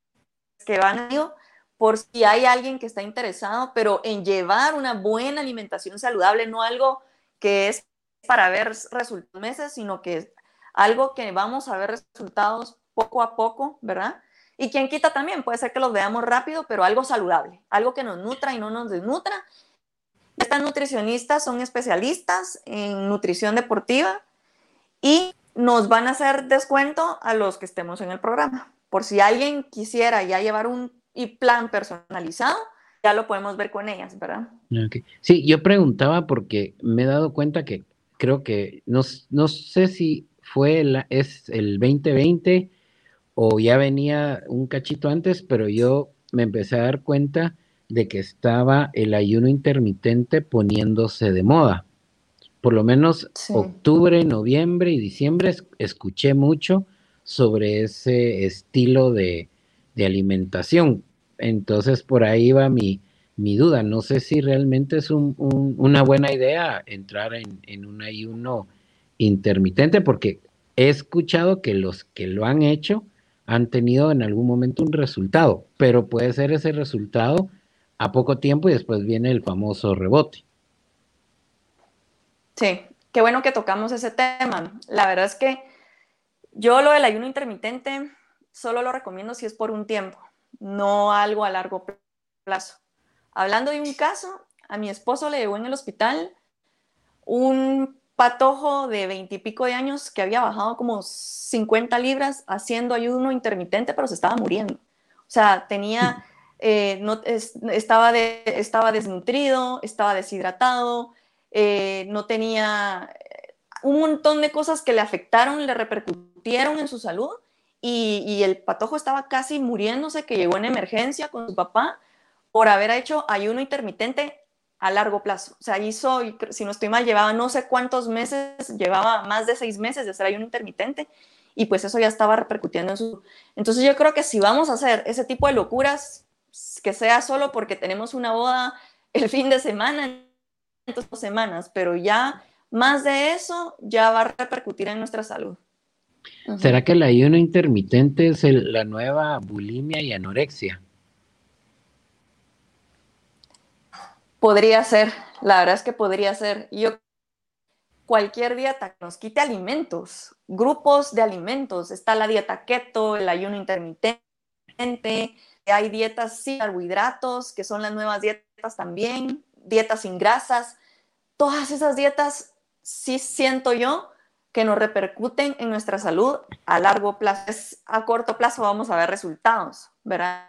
[SPEAKER 2] que van a por si hay alguien que está interesado, pero en llevar una buena alimentación saludable, no algo que es para ver resultados meses, sino que es algo que vamos a ver resultados poco a poco, ¿verdad? Y quien quita también, puede ser que los veamos rápido, pero algo saludable, algo que nos nutra y no nos desnutra. Nutricionistas son especialistas en nutrición deportiva y nos van a hacer descuento a los que estemos en el programa. Por si alguien quisiera ya llevar un plan personalizado, ya lo podemos ver con ellas, ¿verdad?
[SPEAKER 3] Sí, yo preguntaba porque me he dado cuenta que creo que no, no sé si fue la, es el 2020 o ya venía un cachito antes, pero yo me empecé a dar cuenta de que estaba el ayuno intermitente poniéndose de moda. Por lo menos octubre, noviembre y diciembre escuché mucho sobre ese estilo de, alimentación. Entonces por ahí va mi, mi, duda. No sé si realmente es una buena idea entrar en, en un ayuno intermitente, porque he escuchado que los que lo han hecho han tenido en algún momento un resultado, pero puede ser ese resultado a poco tiempo y después viene el famoso rebote.
[SPEAKER 2] Sí, qué bueno que tocamos ese tema. La verdad es que yo lo del ayuno intermitente solo lo recomiendo si es por un tiempo, no algo a largo plazo. Hablando de un caso, a mi esposo le llegó en el hospital un patojo de veintipico de años que había bajado como 50 libras haciendo ayuno intermitente, pero se estaba muriendo. O sea, tenía, eh, no, estaba, estaba desnutrido, estaba deshidratado, eh, no tenía eh, un montón de cosas que le afectaron, le repercutieron en su salud y, y, el patojo estaba casi muriéndose, que llegó en emergencia con su papá por haber hecho ayuno intermitente a largo plazo. O sea, hizo, si no estoy mal, llevaba no sé cuántos meses, llevaba más de seis meses de hacer ayuno intermitente y pues eso ya estaba repercutiendo en su... Entonces yo creo que si vamos a hacer ese tipo de locuras, que sea solo porque tenemos una boda el fin de semana, dos semanas, pero ya más de eso ya va a repercutir en nuestra salud.
[SPEAKER 3] ¿Será que el ayuno intermitente es la nueva bulimia y anorexia?
[SPEAKER 2] Podría ser, la verdad es que podría ser. Yo cualquier dieta que nos quite alimentos, grupos de alimentos, está la dieta keto, el ayuno intermitente, hay dietas sin carbohidratos, que son las nuevas dietas también, dietas sin grasas. Todas esas dietas sí siento yo que nos repercuten en nuestra salud a largo plazo. a corto plazo vamos a ver resultados, ¿verdad?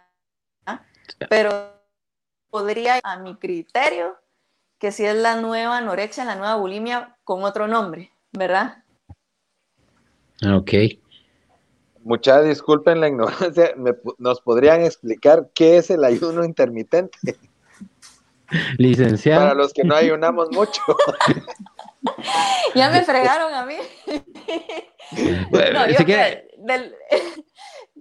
[SPEAKER 2] Pero podría, a mi criterio, que si es la nueva anorexia, la nueva bulimia con otro nombre, ¿verdad?
[SPEAKER 3] Ok.
[SPEAKER 1] Muchas disculpen la ignorancia, ¿nos podrían explicar qué es el ayuno intermitente?
[SPEAKER 3] Licenciado.
[SPEAKER 1] Para los que no ayunamos mucho.
[SPEAKER 2] ya me fregaron a mí. no, yo,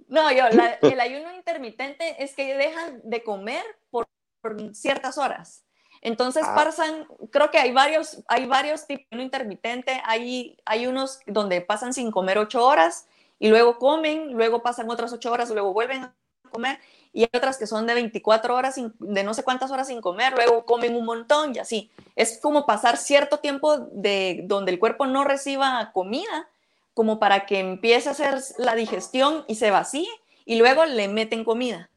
[SPEAKER 2] no, yo, el ayuno intermitente es que dejan de comer por por ciertas horas. Entonces ah. pasan, creo que hay varios, hay varios tipos de intermitente, hay, hay unos donde pasan sin comer ocho horas y luego comen, luego pasan otras ocho horas, luego vuelven a comer y hay otras que son de 24 horas, de no sé cuántas horas sin comer, luego comen un montón y así. Es como pasar cierto tiempo de donde el cuerpo no reciba comida, como para que empiece a hacer la digestión y se vacíe y luego le meten comida.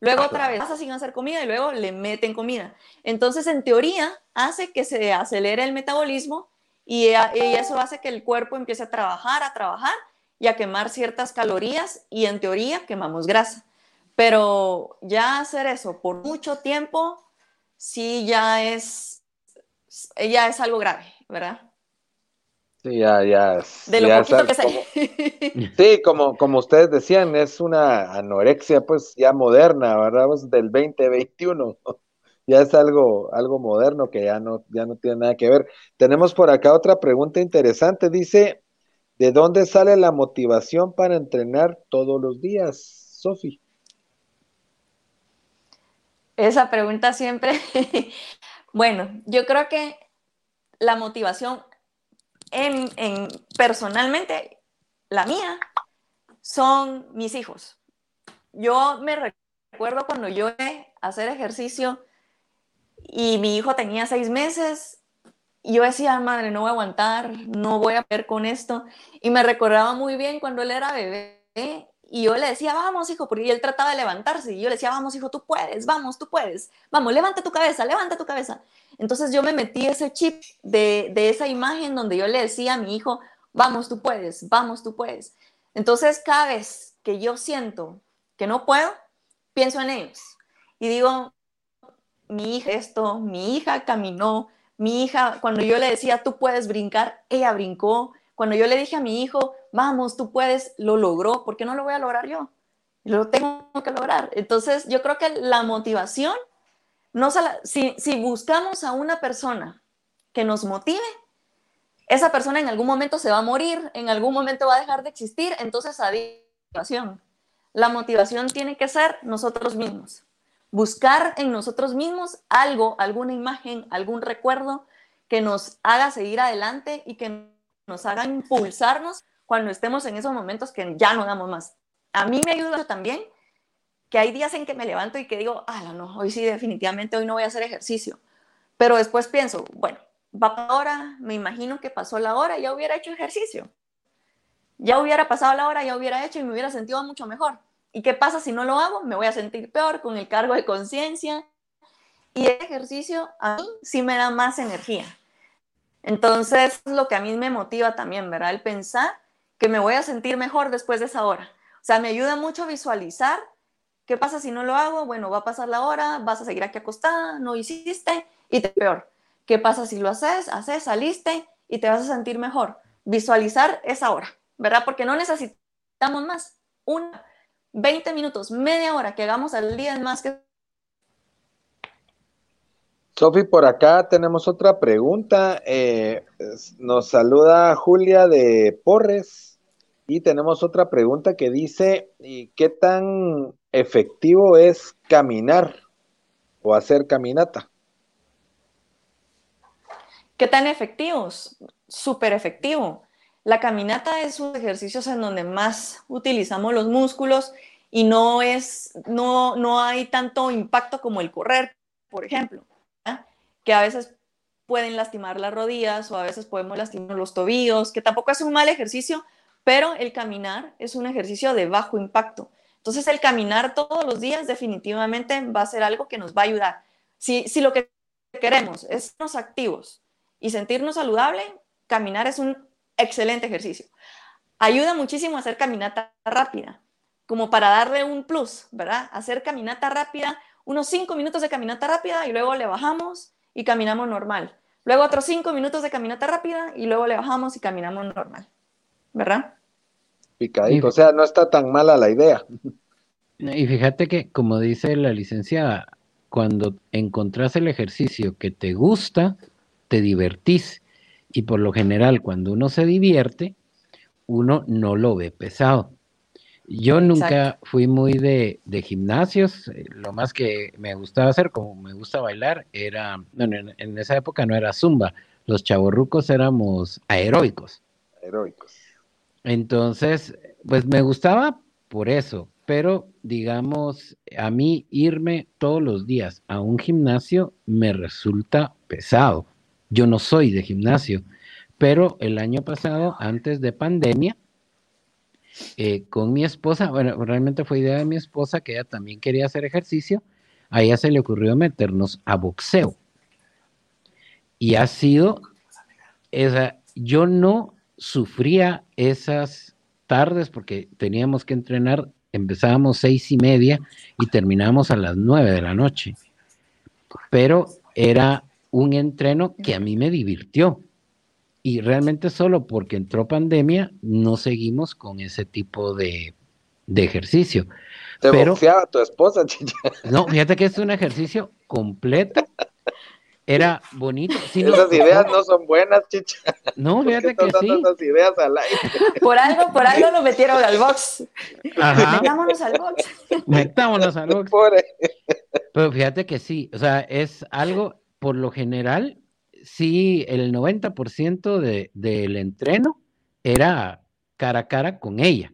[SPEAKER 2] Luego otra vez pasa sin hacer comida y luego le meten comida. Entonces, en teoría, hace que se acelere el metabolismo y, eso hace que el cuerpo empiece a trabajar, a trabajar y a quemar ciertas calorías y en teoría quemamos grasa. Pero ya hacer eso por mucho tiempo, sí ya es, ya es algo grave, ¿verdad?
[SPEAKER 1] Sí, ya, ya.
[SPEAKER 2] De lo poquito que sé.
[SPEAKER 1] Sí, como, como ustedes decían, es una anorexia pues ya moderna, ¿verdad? Pues del 2021. ya es algo, algo moderno que ya no, ya no tiene nada que ver. Tenemos por acá otra pregunta interesante. Dice, ¿de dónde sale la motivación para entrenar todos los días, Sofi?
[SPEAKER 2] Esa pregunta siempre. bueno, yo creo que la motivación en, en, personalmente, la mía, son mis hijos. Yo me recuerdo cuando yo hacer ejercicio y mi hijo tenía seis meses y yo decía, madre, no voy a aguantar, no voy a ver con esto. Y me recordaba muy bien cuando él era bebé y yo le decía, vamos, hijo, porque él trataba de levantarse y yo le decía, vamos, hijo, tú puedes, vamos, tú puedes, vamos, levanta tu cabeza, levanta tu cabeza. Entonces yo me metí ese chip de, de esa imagen donde yo le decía a mi hijo, vamos, tú puedes, vamos, tú puedes. Entonces cada vez que yo siento que no puedo, pienso en ellos y digo, mi hija esto, mi hija caminó, mi hija, cuando yo le decía, tú puedes brincar, ella brincó. Cuando yo le dije a mi hijo, vamos, tú puedes, lo logró, ¿por qué no lo voy a lograr yo? Lo tengo que lograr. Entonces, yo creo que la motivación, no si, buscamos a una persona que nos motive, esa persona en algún momento se va a morir, en algún momento va a dejar de existir, entonces motivación. La motivación tiene que ser nosotros mismos buscar en nosotros mismos algo, alguna imagen, algún recuerdo que nos haga seguir adelante y que nos haga impulsarnos cuando estemos en esos momentos que ya no damos más. A mí me ayuda también que hay días en que me levanto y que digo, ah, no, hoy sí, definitivamente hoy no voy a hacer ejercicio. Pero después pienso, bueno, va para hora, me imagino que pasó la hora, ya hubiera hecho ejercicio. Ya hubiera pasado la hora, ya hubiera hecho y me hubiera sentido mucho mejor. ¿Y qué pasa si no lo hago? Me voy a sentir peor con el cargo de conciencia. Y el ejercicio a mí sí me da más energía. Entonces, es lo que a mí me motiva también, ¿verdad? El pensar que me voy a sentir mejor después de esa hora. O sea, me ayuda mucho a visualizar qué pasa si no lo hago. Bueno, va a pasar la hora, vas a seguir aquí acostada, no hiciste y te peor. ¿Qué pasa si lo haces? Haces, saliste y te vas a sentir mejor. Visualizar esa hora, ¿verdad? Porque no necesitamos más. Una, 20 minutos, media hora que hagamos al día es más que...
[SPEAKER 1] Sofi, por acá tenemos otra pregunta. Eh, nos saluda Julia de Porres y tenemos otra pregunta que dice, ¿qué tan efectivo es caminar o hacer caminata?
[SPEAKER 2] ¿Qué tan efectivos? Súper efectivo. La caminata es un ejercicio en donde más utilizamos los músculos y no es, no, no hay tanto impacto como el correr, por ejemplo, que a veces pueden lastimar las rodillas o a veces podemos lastimar los tobillos, que tampoco es un mal ejercicio, pero el caminar es un ejercicio de bajo impacto. Entonces el caminar todos los días definitivamente va a ser algo que nos va a ayudar. Si, si lo que queremos es sernos activos y sentirnos saludable, caminar es un excelente ejercicio. Ayuda muchísimo a hacer caminata rápida, como para darle un plus, ¿verdad? Hacer caminata rápida, unos cinco minutos de caminata rápida y luego le bajamos y caminamos normal. Luego otros cinco minutos de caminata rápida y luego le bajamos y caminamos normal, ¿verdad?
[SPEAKER 1] Picadito, o sea, no está tan mala la idea.
[SPEAKER 3] Y fíjate que, como dice la licenciada, cuando encontrás el ejercicio que te gusta, te divertís y por lo general cuando uno se divierte, uno no lo ve pesado. Yo nunca fui muy de, gimnasios, eh, lo más que me gustaba hacer, como me gusta bailar, era, bueno, en, esa época no era zumba, los chavorrucos éramos aeróbicos.
[SPEAKER 1] Aeróbicos.
[SPEAKER 3] Entonces, pues me gustaba por eso, pero digamos, a mí irme todos los días a un gimnasio me resulta pesado. Yo no soy de gimnasio, pero el año pasado, antes de pandemia, eh, con mi esposa, bueno, realmente fue idea de mi esposa que ella también quería hacer ejercicio, a ella se le ocurrió meternos a boxeo. Y ha sido, esa, yo no sufría esas tardes porque teníamos que entrenar, empezábamos seis y media y terminábamos a las nueve de la noche. Pero era un entreno que a mí me divirtió. Y realmente solo porque entró pandemia no seguimos con ese tipo de, ejercicio.
[SPEAKER 1] Te pero, boxeaba tu esposa, chicha.
[SPEAKER 3] No, fíjate que es un ejercicio completo. Era bonito.
[SPEAKER 1] esas ideas no son buenas, chicha.
[SPEAKER 3] No, fíjate que sí.
[SPEAKER 1] esas ideas al aire?
[SPEAKER 2] Por algo, por algo lo metieron al box. Metámonos al box.
[SPEAKER 3] Metámonos al box. Pero fíjate que sí, o sea, es algo, por lo general, sí, el 90% de, del entreno era cara a cara con ella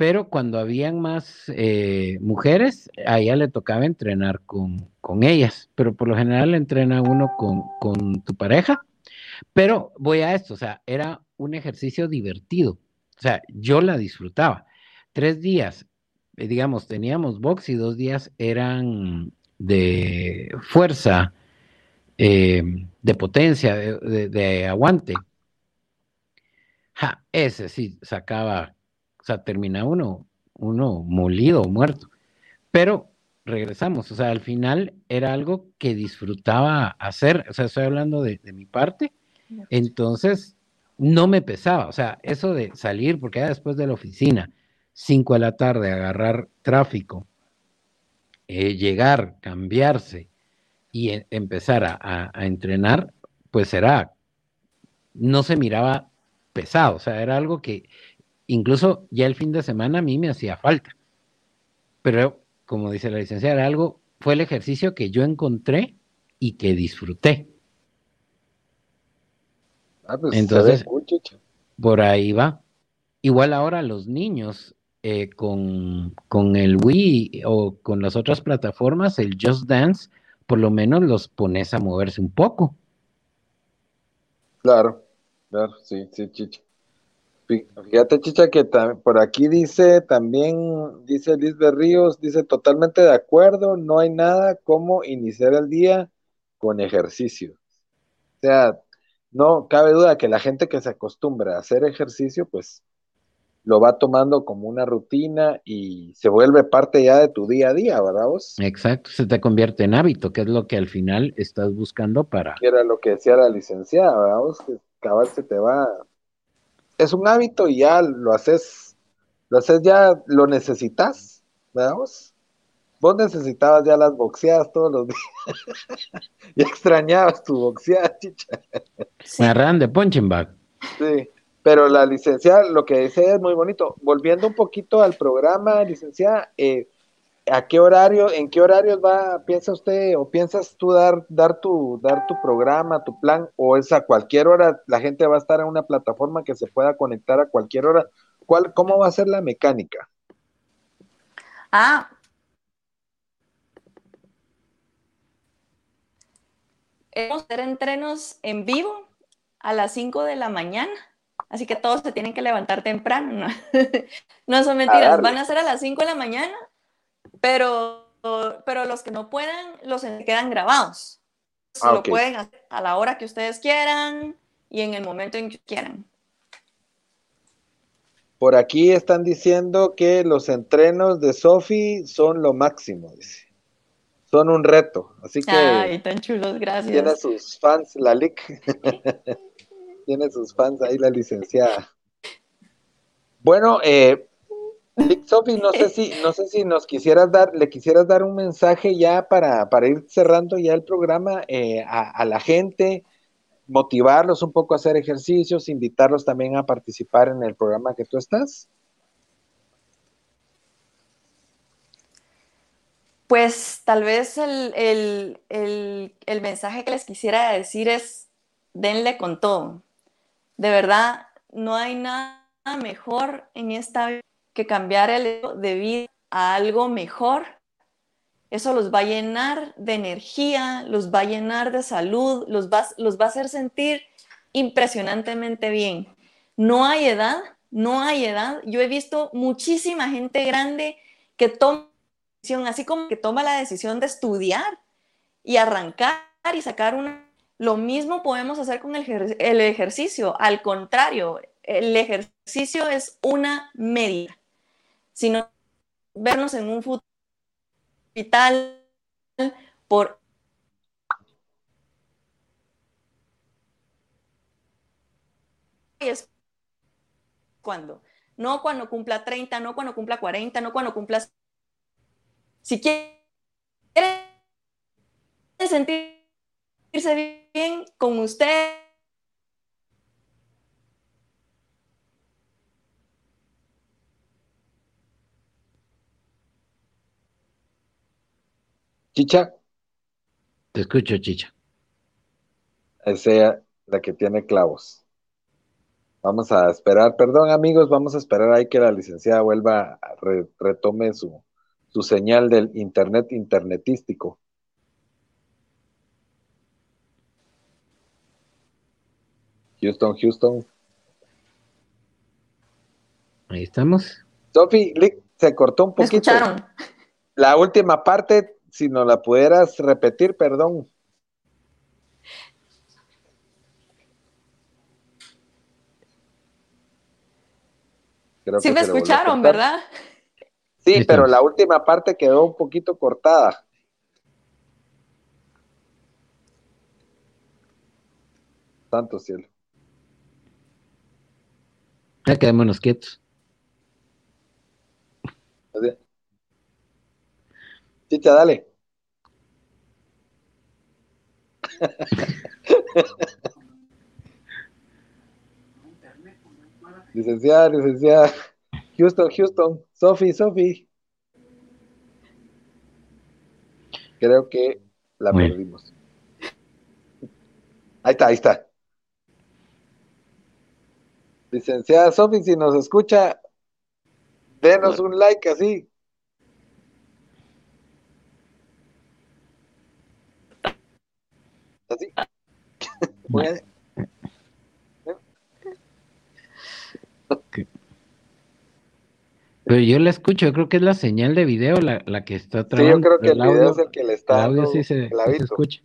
[SPEAKER 3] pero cuando habían más eh, mujeres, a ella le tocaba entrenar con, ellas, pero por lo general entrena uno con, tu pareja. Pero voy a esto, o sea, era un ejercicio divertido, o sea, yo la disfrutaba. Tres días, eh, digamos, teníamos box y dos días eran de fuerza, eh, de potencia, de, aguante. ese sí sacaba o sea, termina uno, uno molido, muerto. Pero regresamos, o sea, al final era algo que disfrutaba hacer, o sea, estoy hablando de, mi parte, entonces no me pesaba, o sea, eso de salir, porque era después de la oficina, 5 de la tarde, agarrar tráfico, eh, llegar, cambiarse y e, empezar a, a entrenar, pues era, no se miraba pesado, o sea, era algo que Incluso ya el fin de semana a mí me hacía falta. Pero, como dice la licenciada, algo, fue el ejercicio que yo encontré y que disfruté. Ah, pues, Entonces, por ahí va. Igual ahora los niños eh, con, con, el Wii o con las otras plataformas, el Just Dance, por lo menos los pones a moverse un poco.
[SPEAKER 1] Claro, claro, sí, sí, chicho. Fíjate, Chicha, que por aquí dice también, dice Liz Ríos, dice totalmente de acuerdo, no hay nada como iniciar el día con ejercicio. O sea, no cabe duda que la gente que se acostumbra a hacer ejercicio, pues lo va tomando como una rutina y se vuelve parte ya de tu día a día, ¿verdad vos?
[SPEAKER 3] Exacto, se te convierte en hábito, que es lo que al final estás buscando para...
[SPEAKER 1] Que era lo que decía la licenciada, ¿verdad vos? Que cabal se te va es un hábito y ya lo haces, lo haces ya, lo necesitas, ¿verdad? Vos, necesitabas ya las boxeadas todos los días. y extrañabas tu boxeada, chicha.
[SPEAKER 3] Me agarran de punching bag.
[SPEAKER 1] Sí, pero la licenciada, lo que dice es muy bonito. Volviendo un poquito al programa, licenciada, eh, ¿A qué horario, en qué horarios va, piensa usted o piensas tú dar, dar tu, dar tu programa, tu plan, o es a cualquier hora, la gente va a estar en una plataforma que se pueda conectar a cualquier hora? ¿Cuál, cómo va a ser la mecánica?
[SPEAKER 2] Ah. Vamos a hacer entrenos en vivo a las 5 de la mañana. Así que todos se tienen que levantar temprano. No, no son mentiras. Van a ser a las 5 de la mañana pero, pero los que no puedan, los quedan grabados. Ah, lo pueden hacer a la hora que ustedes quieran y en el momento en que quieran.
[SPEAKER 1] Por aquí están diciendo que los entrenos de Sofi son lo máximo, dice. Son un reto, así que.
[SPEAKER 2] Ay, tan chulos, gracias.
[SPEAKER 1] Tiene sus fans, la LIC. tiene sus fans ahí, la licenciada. Bueno, eh, no sé si, no sé si nos quisieras dar, le quisieras dar un mensaje ya para, ir cerrando ya el programa eh, a, la gente, motivarlos un poco a hacer ejercicios, invitarlos también a participar en el programa que tú estás.
[SPEAKER 2] Pues tal vez el, el mensaje que les quisiera decir es, denle con todo. De verdad, no hay nada mejor en esta vida que cambiar el de vida a algo mejor, eso los va a llenar de energía, los va a llenar de salud, los va, los va a hacer sentir impresionantemente bien. No hay edad, no hay edad. Yo he visto muchísima gente grande que toma así como que toma la decisión de estudiar y arrancar y sacar una... Lo mismo podemos hacer con el, ejercicio. Al contrario, el ejercicio es una medida sino vernos en un futuro por cuando, no cuando cumpla 30, no cuando cumpla 40, no cuando cumpla si quiere sentirse bien con usted,
[SPEAKER 1] Chicha.
[SPEAKER 3] Te escucho, Chicha.
[SPEAKER 1] Esa la que tiene clavos. Vamos a esperar, perdón amigos, vamos a esperar ahí que la licenciada vuelva, a retome su, su señal del internet internetístico. Houston, Houston.
[SPEAKER 3] Ahí estamos.
[SPEAKER 1] Sofi, se cortó un poquito.
[SPEAKER 2] escucharon?
[SPEAKER 1] La última parte, si nos la pudieras repetir, perdón.
[SPEAKER 2] sí me escucharon, ¿verdad?
[SPEAKER 1] Sí, pero la última parte quedó un poquito cortada. Santo cielo.
[SPEAKER 3] Ya quedémonos quietos.
[SPEAKER 1] Chicha, dale. licenciada, licenciada. Houston, Houston. Sophie, Sophie. Creo que la perdimos. Ahí está, ahí está. Licenciada Sofi, si nos escucha, denos un like así. Así.
[SPEAKER 3] Pero yo la escucho, yo creo que es la señal de video la, la que está
[SPEAKER 1] trabajando. Sí, yo creo que el, video es el que le está
[SPEAKER 3] el audio sí se, escucha.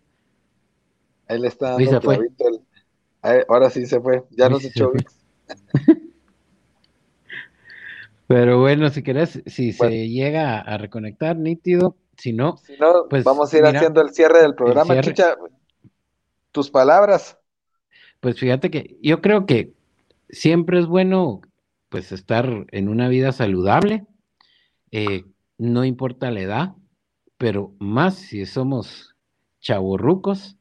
[SPEAKER 1] Ahí le está dando clavito ahora sí se fue, ya no se echó.
[SPEAKER 3] Pero bueno, si querés, si se llega a reconectar, nítido. Si no,
[SPEAKER 1] si no pues vamos a ir haciendo el cierre del programa. Chicha, tus palabras.
[SPEAKER 3] Pues fíjate que yo creo que siempre es bueno pues estar en una vida saludable, eh, no importa la edad, pero más si somos chavorrucos,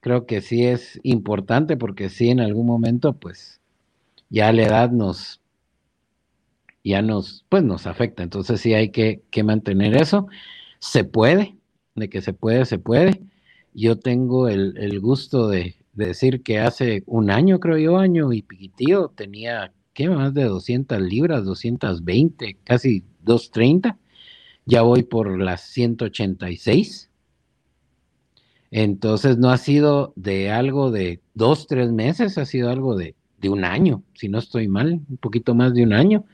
[SPEAKER 3] creo que sí es importante porque sí en algún momento pues ya la edad nos ya nos pues nos afecta, entonces sí hay que, que mantener eso, se puede, de que se puede, se puede. Yo tengo el, el gusto de, de, decir que hace un año, creo yo, año y piquitío, tenía ¿qué? Más de 200 libras, 220, casi 230. Ya voy por las 186. Entonces no ha sido de algo de dos, tres meses, ha sido algo de, de un año, si no estoy mal, un poquito más de un año.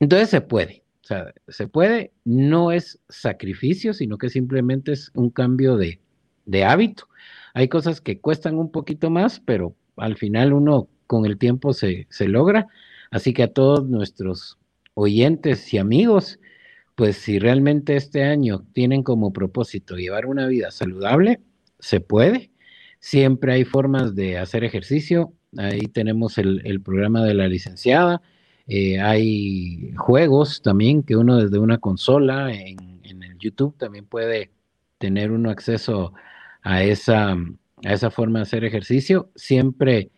[SPEAKER 3] Entonces se puede, o sea, se puede, no es sacrificio, sino que simplemente es un cambio de, de hábito. Hay cosas que cuestan un poquito más, pero al final uno con el tiempo se, se logra. Así que a todos nuestros oyentes y amigos, pues si realmente este año tienen como propósito llevar una vida saludable, se puede. Siempre hay formas de hacer ejercicio. Ahí tenemos el, programa de la licenciada. Eh, hay juegos también que uno desde una consola en, el YouTube también puede tener uno acceso a esa, a esa forma de hacer ejercicio. Siempre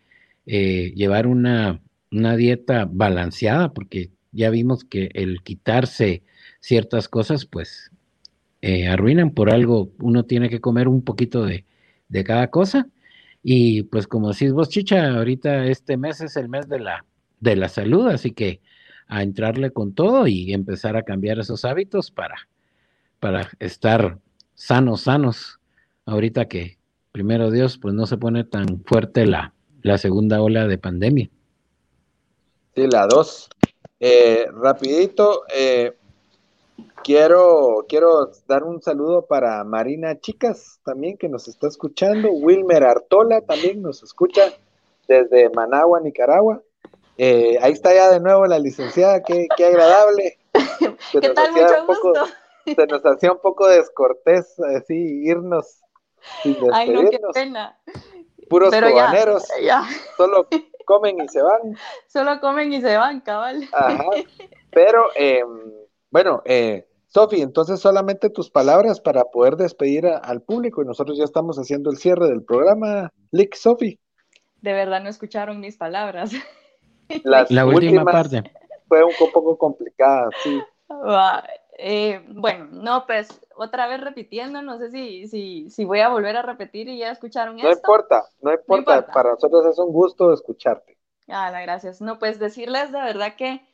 [SPEAKER 3] eh, llevar una, una dieta balanceada, porque ya vimos que el quitarse ciertas cosas, pues eh, arruinan por algo. Uno tiene que comer un poquito de, de cada cosa. Y pues como decís vos, Chicha, ahorita este mes es el mes de la, de la salud, así que a entrarle con todo y empezar a cambiar esos hábitos para, para estar sanos, sanos. Ahorita que, primero Dios, pues no se pone tan fuerte la, la segunda ola de pandemia.
[SPEAKER 1] Sí, la dos. Eh, rapidito, eh, quiero, quiero dar un saludo para Marina Chicas también que nos está escuchando, Wilmer Artola también nos escucha desde Managua, Nicaragua. Eh, ahí está ya de nuevo la licenciada, qué, qué agradable.
[SPEAKER 2] ¿Qué tal? Mucho gusto.
[SPEAKER 1] se nos hacía un poco descortés así irnos
[SPEAKER 2] sin Ay, no, qué pena.
[SPEAKER 1] Puros Pero Solo comen y se van.
[SPEAKER 2] Solo comen y se van, cabal.
[SPEAKER 1] Ajá. Pero, em, bueno, eh, Sofi, entonces solamente tus palabras para poder despedir al público y nosotros ya estamos haciendo el cierre del programa. Lick, Sofi.
[SPEAKER 2] De verdad no escucharon mis palabras.
[SPEAKER 3] la última parte.
[SPEAKER 1] Fue un poco complicada, sí.
[SPEAKER 2] Eh, bueno, no, pues otra vez repitiendo, no sé si, si, si voy a volver a repetir y ya escucharon
[SPEAKER 1] no Importa, no importa, para nosotros es un gusto escucharte.
[SPEAKER 2] Ah, gracias. No, pues decirles de verdad que,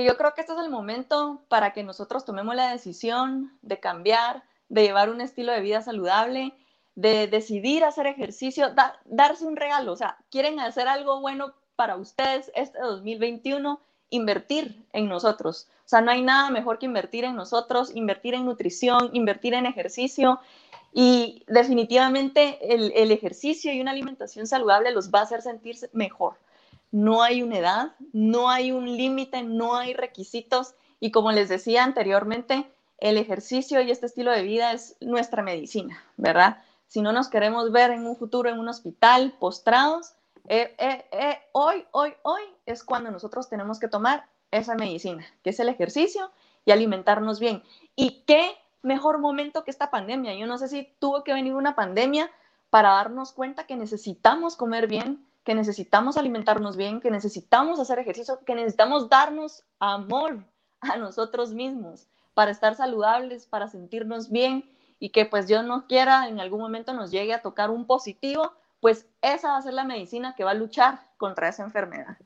[SPEAKER 2] que yo creo que este es el momento para que nosotros tomemos la decisión de cambiar, de llevar un estilo de vida saludable, de decidir hacer ejercicio, darse un regalo, o sea, quieren hacer algo bueno para ustedes este 2021, invertir en nosotros. O sea, no hay nada mejor que invertir en nosotros, invertir en nutrición, invertir en ejercicio. Y definitivamente el, el ejercicio y una alimentación saludable los va a hacer sentirse mejor. No hay una edad, no hay un límite, no hay requisitos. Y como les decía anteriormente, el ejercicio y este estilo de vida es nuestra medicina, ¿verdad? Si no nos queremos ver en un futuro en un hospital postrados, eh, eh, eh, hoy, hoy, hoy es cuando nosotros tenemos que tomar esa medicina, que es el ejercicio y alimentarnos bien. ¿Y qué mejor momento que esta pandemia? Yo no sé si tuvo que venir una pandemia para darnos cuenta que necesitamos comer bien, que necesitamos alimentarnos bien, que necesitamos hacer ejercicio, que necesitamos darnos amor a nosotros mismos para estar saludables, para sentirnos bien y que pues Dios no quiera en algún momento nos llegue a tocar un positivo pues esa va a ser la medicina que va a luchar contra esa enfermedad.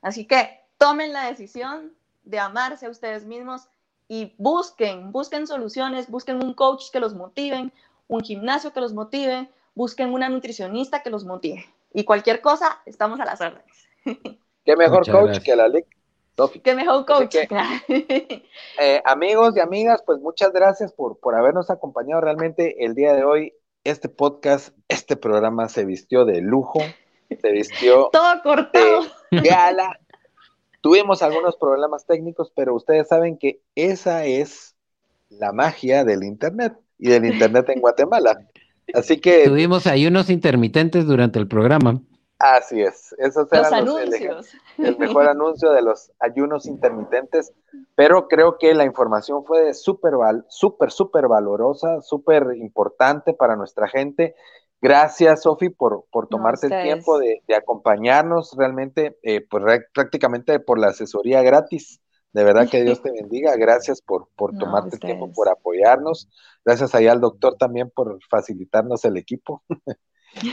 [SPEAKER 2] Así que tomen la decisión de amarse a ustedes mismos y busquen, busquen soluciones, busquen un coach que los motive, un gimnasio que los motive, busquen una nutricionista que los motive. Y cualquier cosa, estamos a las órdenes.
[SPEAKER 1] Qué mejor coach que la LIC.
[SPEAKER 2] Qué mejor coach.
[SPEAKER 1] Eh, amigos y amigas, pues muchas gracias por, por habernos acompañado realmente el día de hoy este podcast, este programa se vistió de lujo, se vistió
[SPEAKER 2] todo cortado.
[SPEAKER 1] de gala. Tuvimos algunos problemas técnicos, pero ustedes saben que esa es la magia del Internet y del Internet en Guatemala. Así que...
[SPEAKER 3] Tuvimos ahí unos intermitentes durante el programa.
[SPEAKER 1] Así es, esos eran
[SPEAKER 2] los anuncios.
[SPEAKER 1] El, mejor anuncio de los ayunos intermitentes, pero creo que la información fue súper, súper, súper valorosa, súper importante para nuestra gente. Gracias, Sofi, por, por tomarte el tiempo de, acompañarnos realmente, eh, pues prácticamente por la asesoría gratis. De verdad que Dios te bendiga. Gracias por, por tomarte el tiempo, por apoyarnos. Gracias ahí al doctor también por facilitarnos el equipo.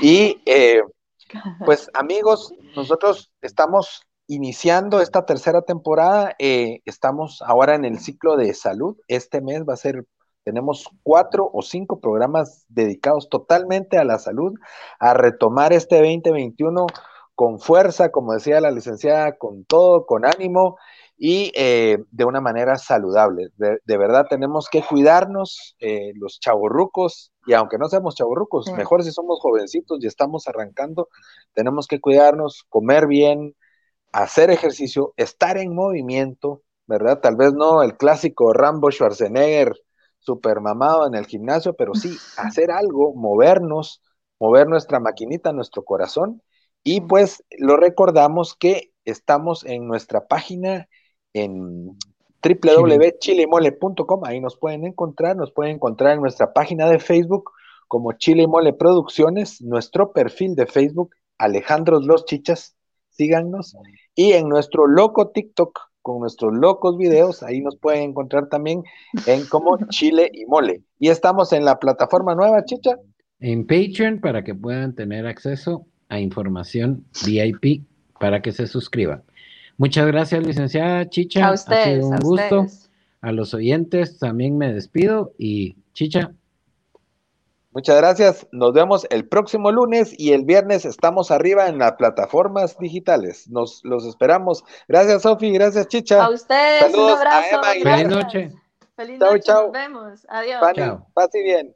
[SPEAKER 1] y eh, pues amigos, nosotros estamos iniciando esta tercera temporada, eh, estamos ahora en el ciclo de salud. Este mes va a ser, tenemos cuatro o cinco programas dedicados totalmente a la salud, a retomar este 2021 con fuerza, como decía la licenciada, con todo, con ánimo y eh, de una manera saludable. De, verdad tenemos que cuidarnos, eh, los chavorrucos, y aunque no seamos chavorrucos, mejor si somos jovencitos y estamos arrancando, tenemos que cuidarnos, comer bien, hacer ejercicio, estar en movimiento, ¿verdad? Tal vez no el clásico Rambo Schwarzenegger super mamado en el gimnasio, pero sí hacer algo, movernos, mover nuestra maquinita, nuestro corazón. Y pues lo recordamos que estamos en nuestra página en www.chilemole.com, ahí nos pueden encontrar, nos pueden encontrar en nuestra página de Facebook como Chile Mole Producciones, nuestro perfil de Facebook, Alejandros Los Chichas, síganos, y en nuestro loco TikTok con nuestros locos videos, ahí nos pueden encontrar también en como Chile y Mole. Y estamos en la plataforma nueva, Chicha.
[SPEAKER 3] En Patreon para que puedan tener acceso a información VIP para que se suscriban. Muchas gracias, licenciada Chicha.
[SPEAKER 2] A ustedes, ha sido un gusto.
[SPEAKER 3] A los oyentes también me despido y Chicha.
[SPEAKER 1] Muchas gracias. Nos vemos el próximo lunes y el viernes estamos arriba en las plataformas digitales. Nos los esperamos. Gracias, Sofi. Gracias, Chicha.
[SPEAKER 2] A ustedes. un abrazo.
[SPEAKER 3] Feliz noche.
[SPEAKER 2] Feliz noche. Nos vemos. Adiós.
[SPEAKER 1] Chao. Pase bien.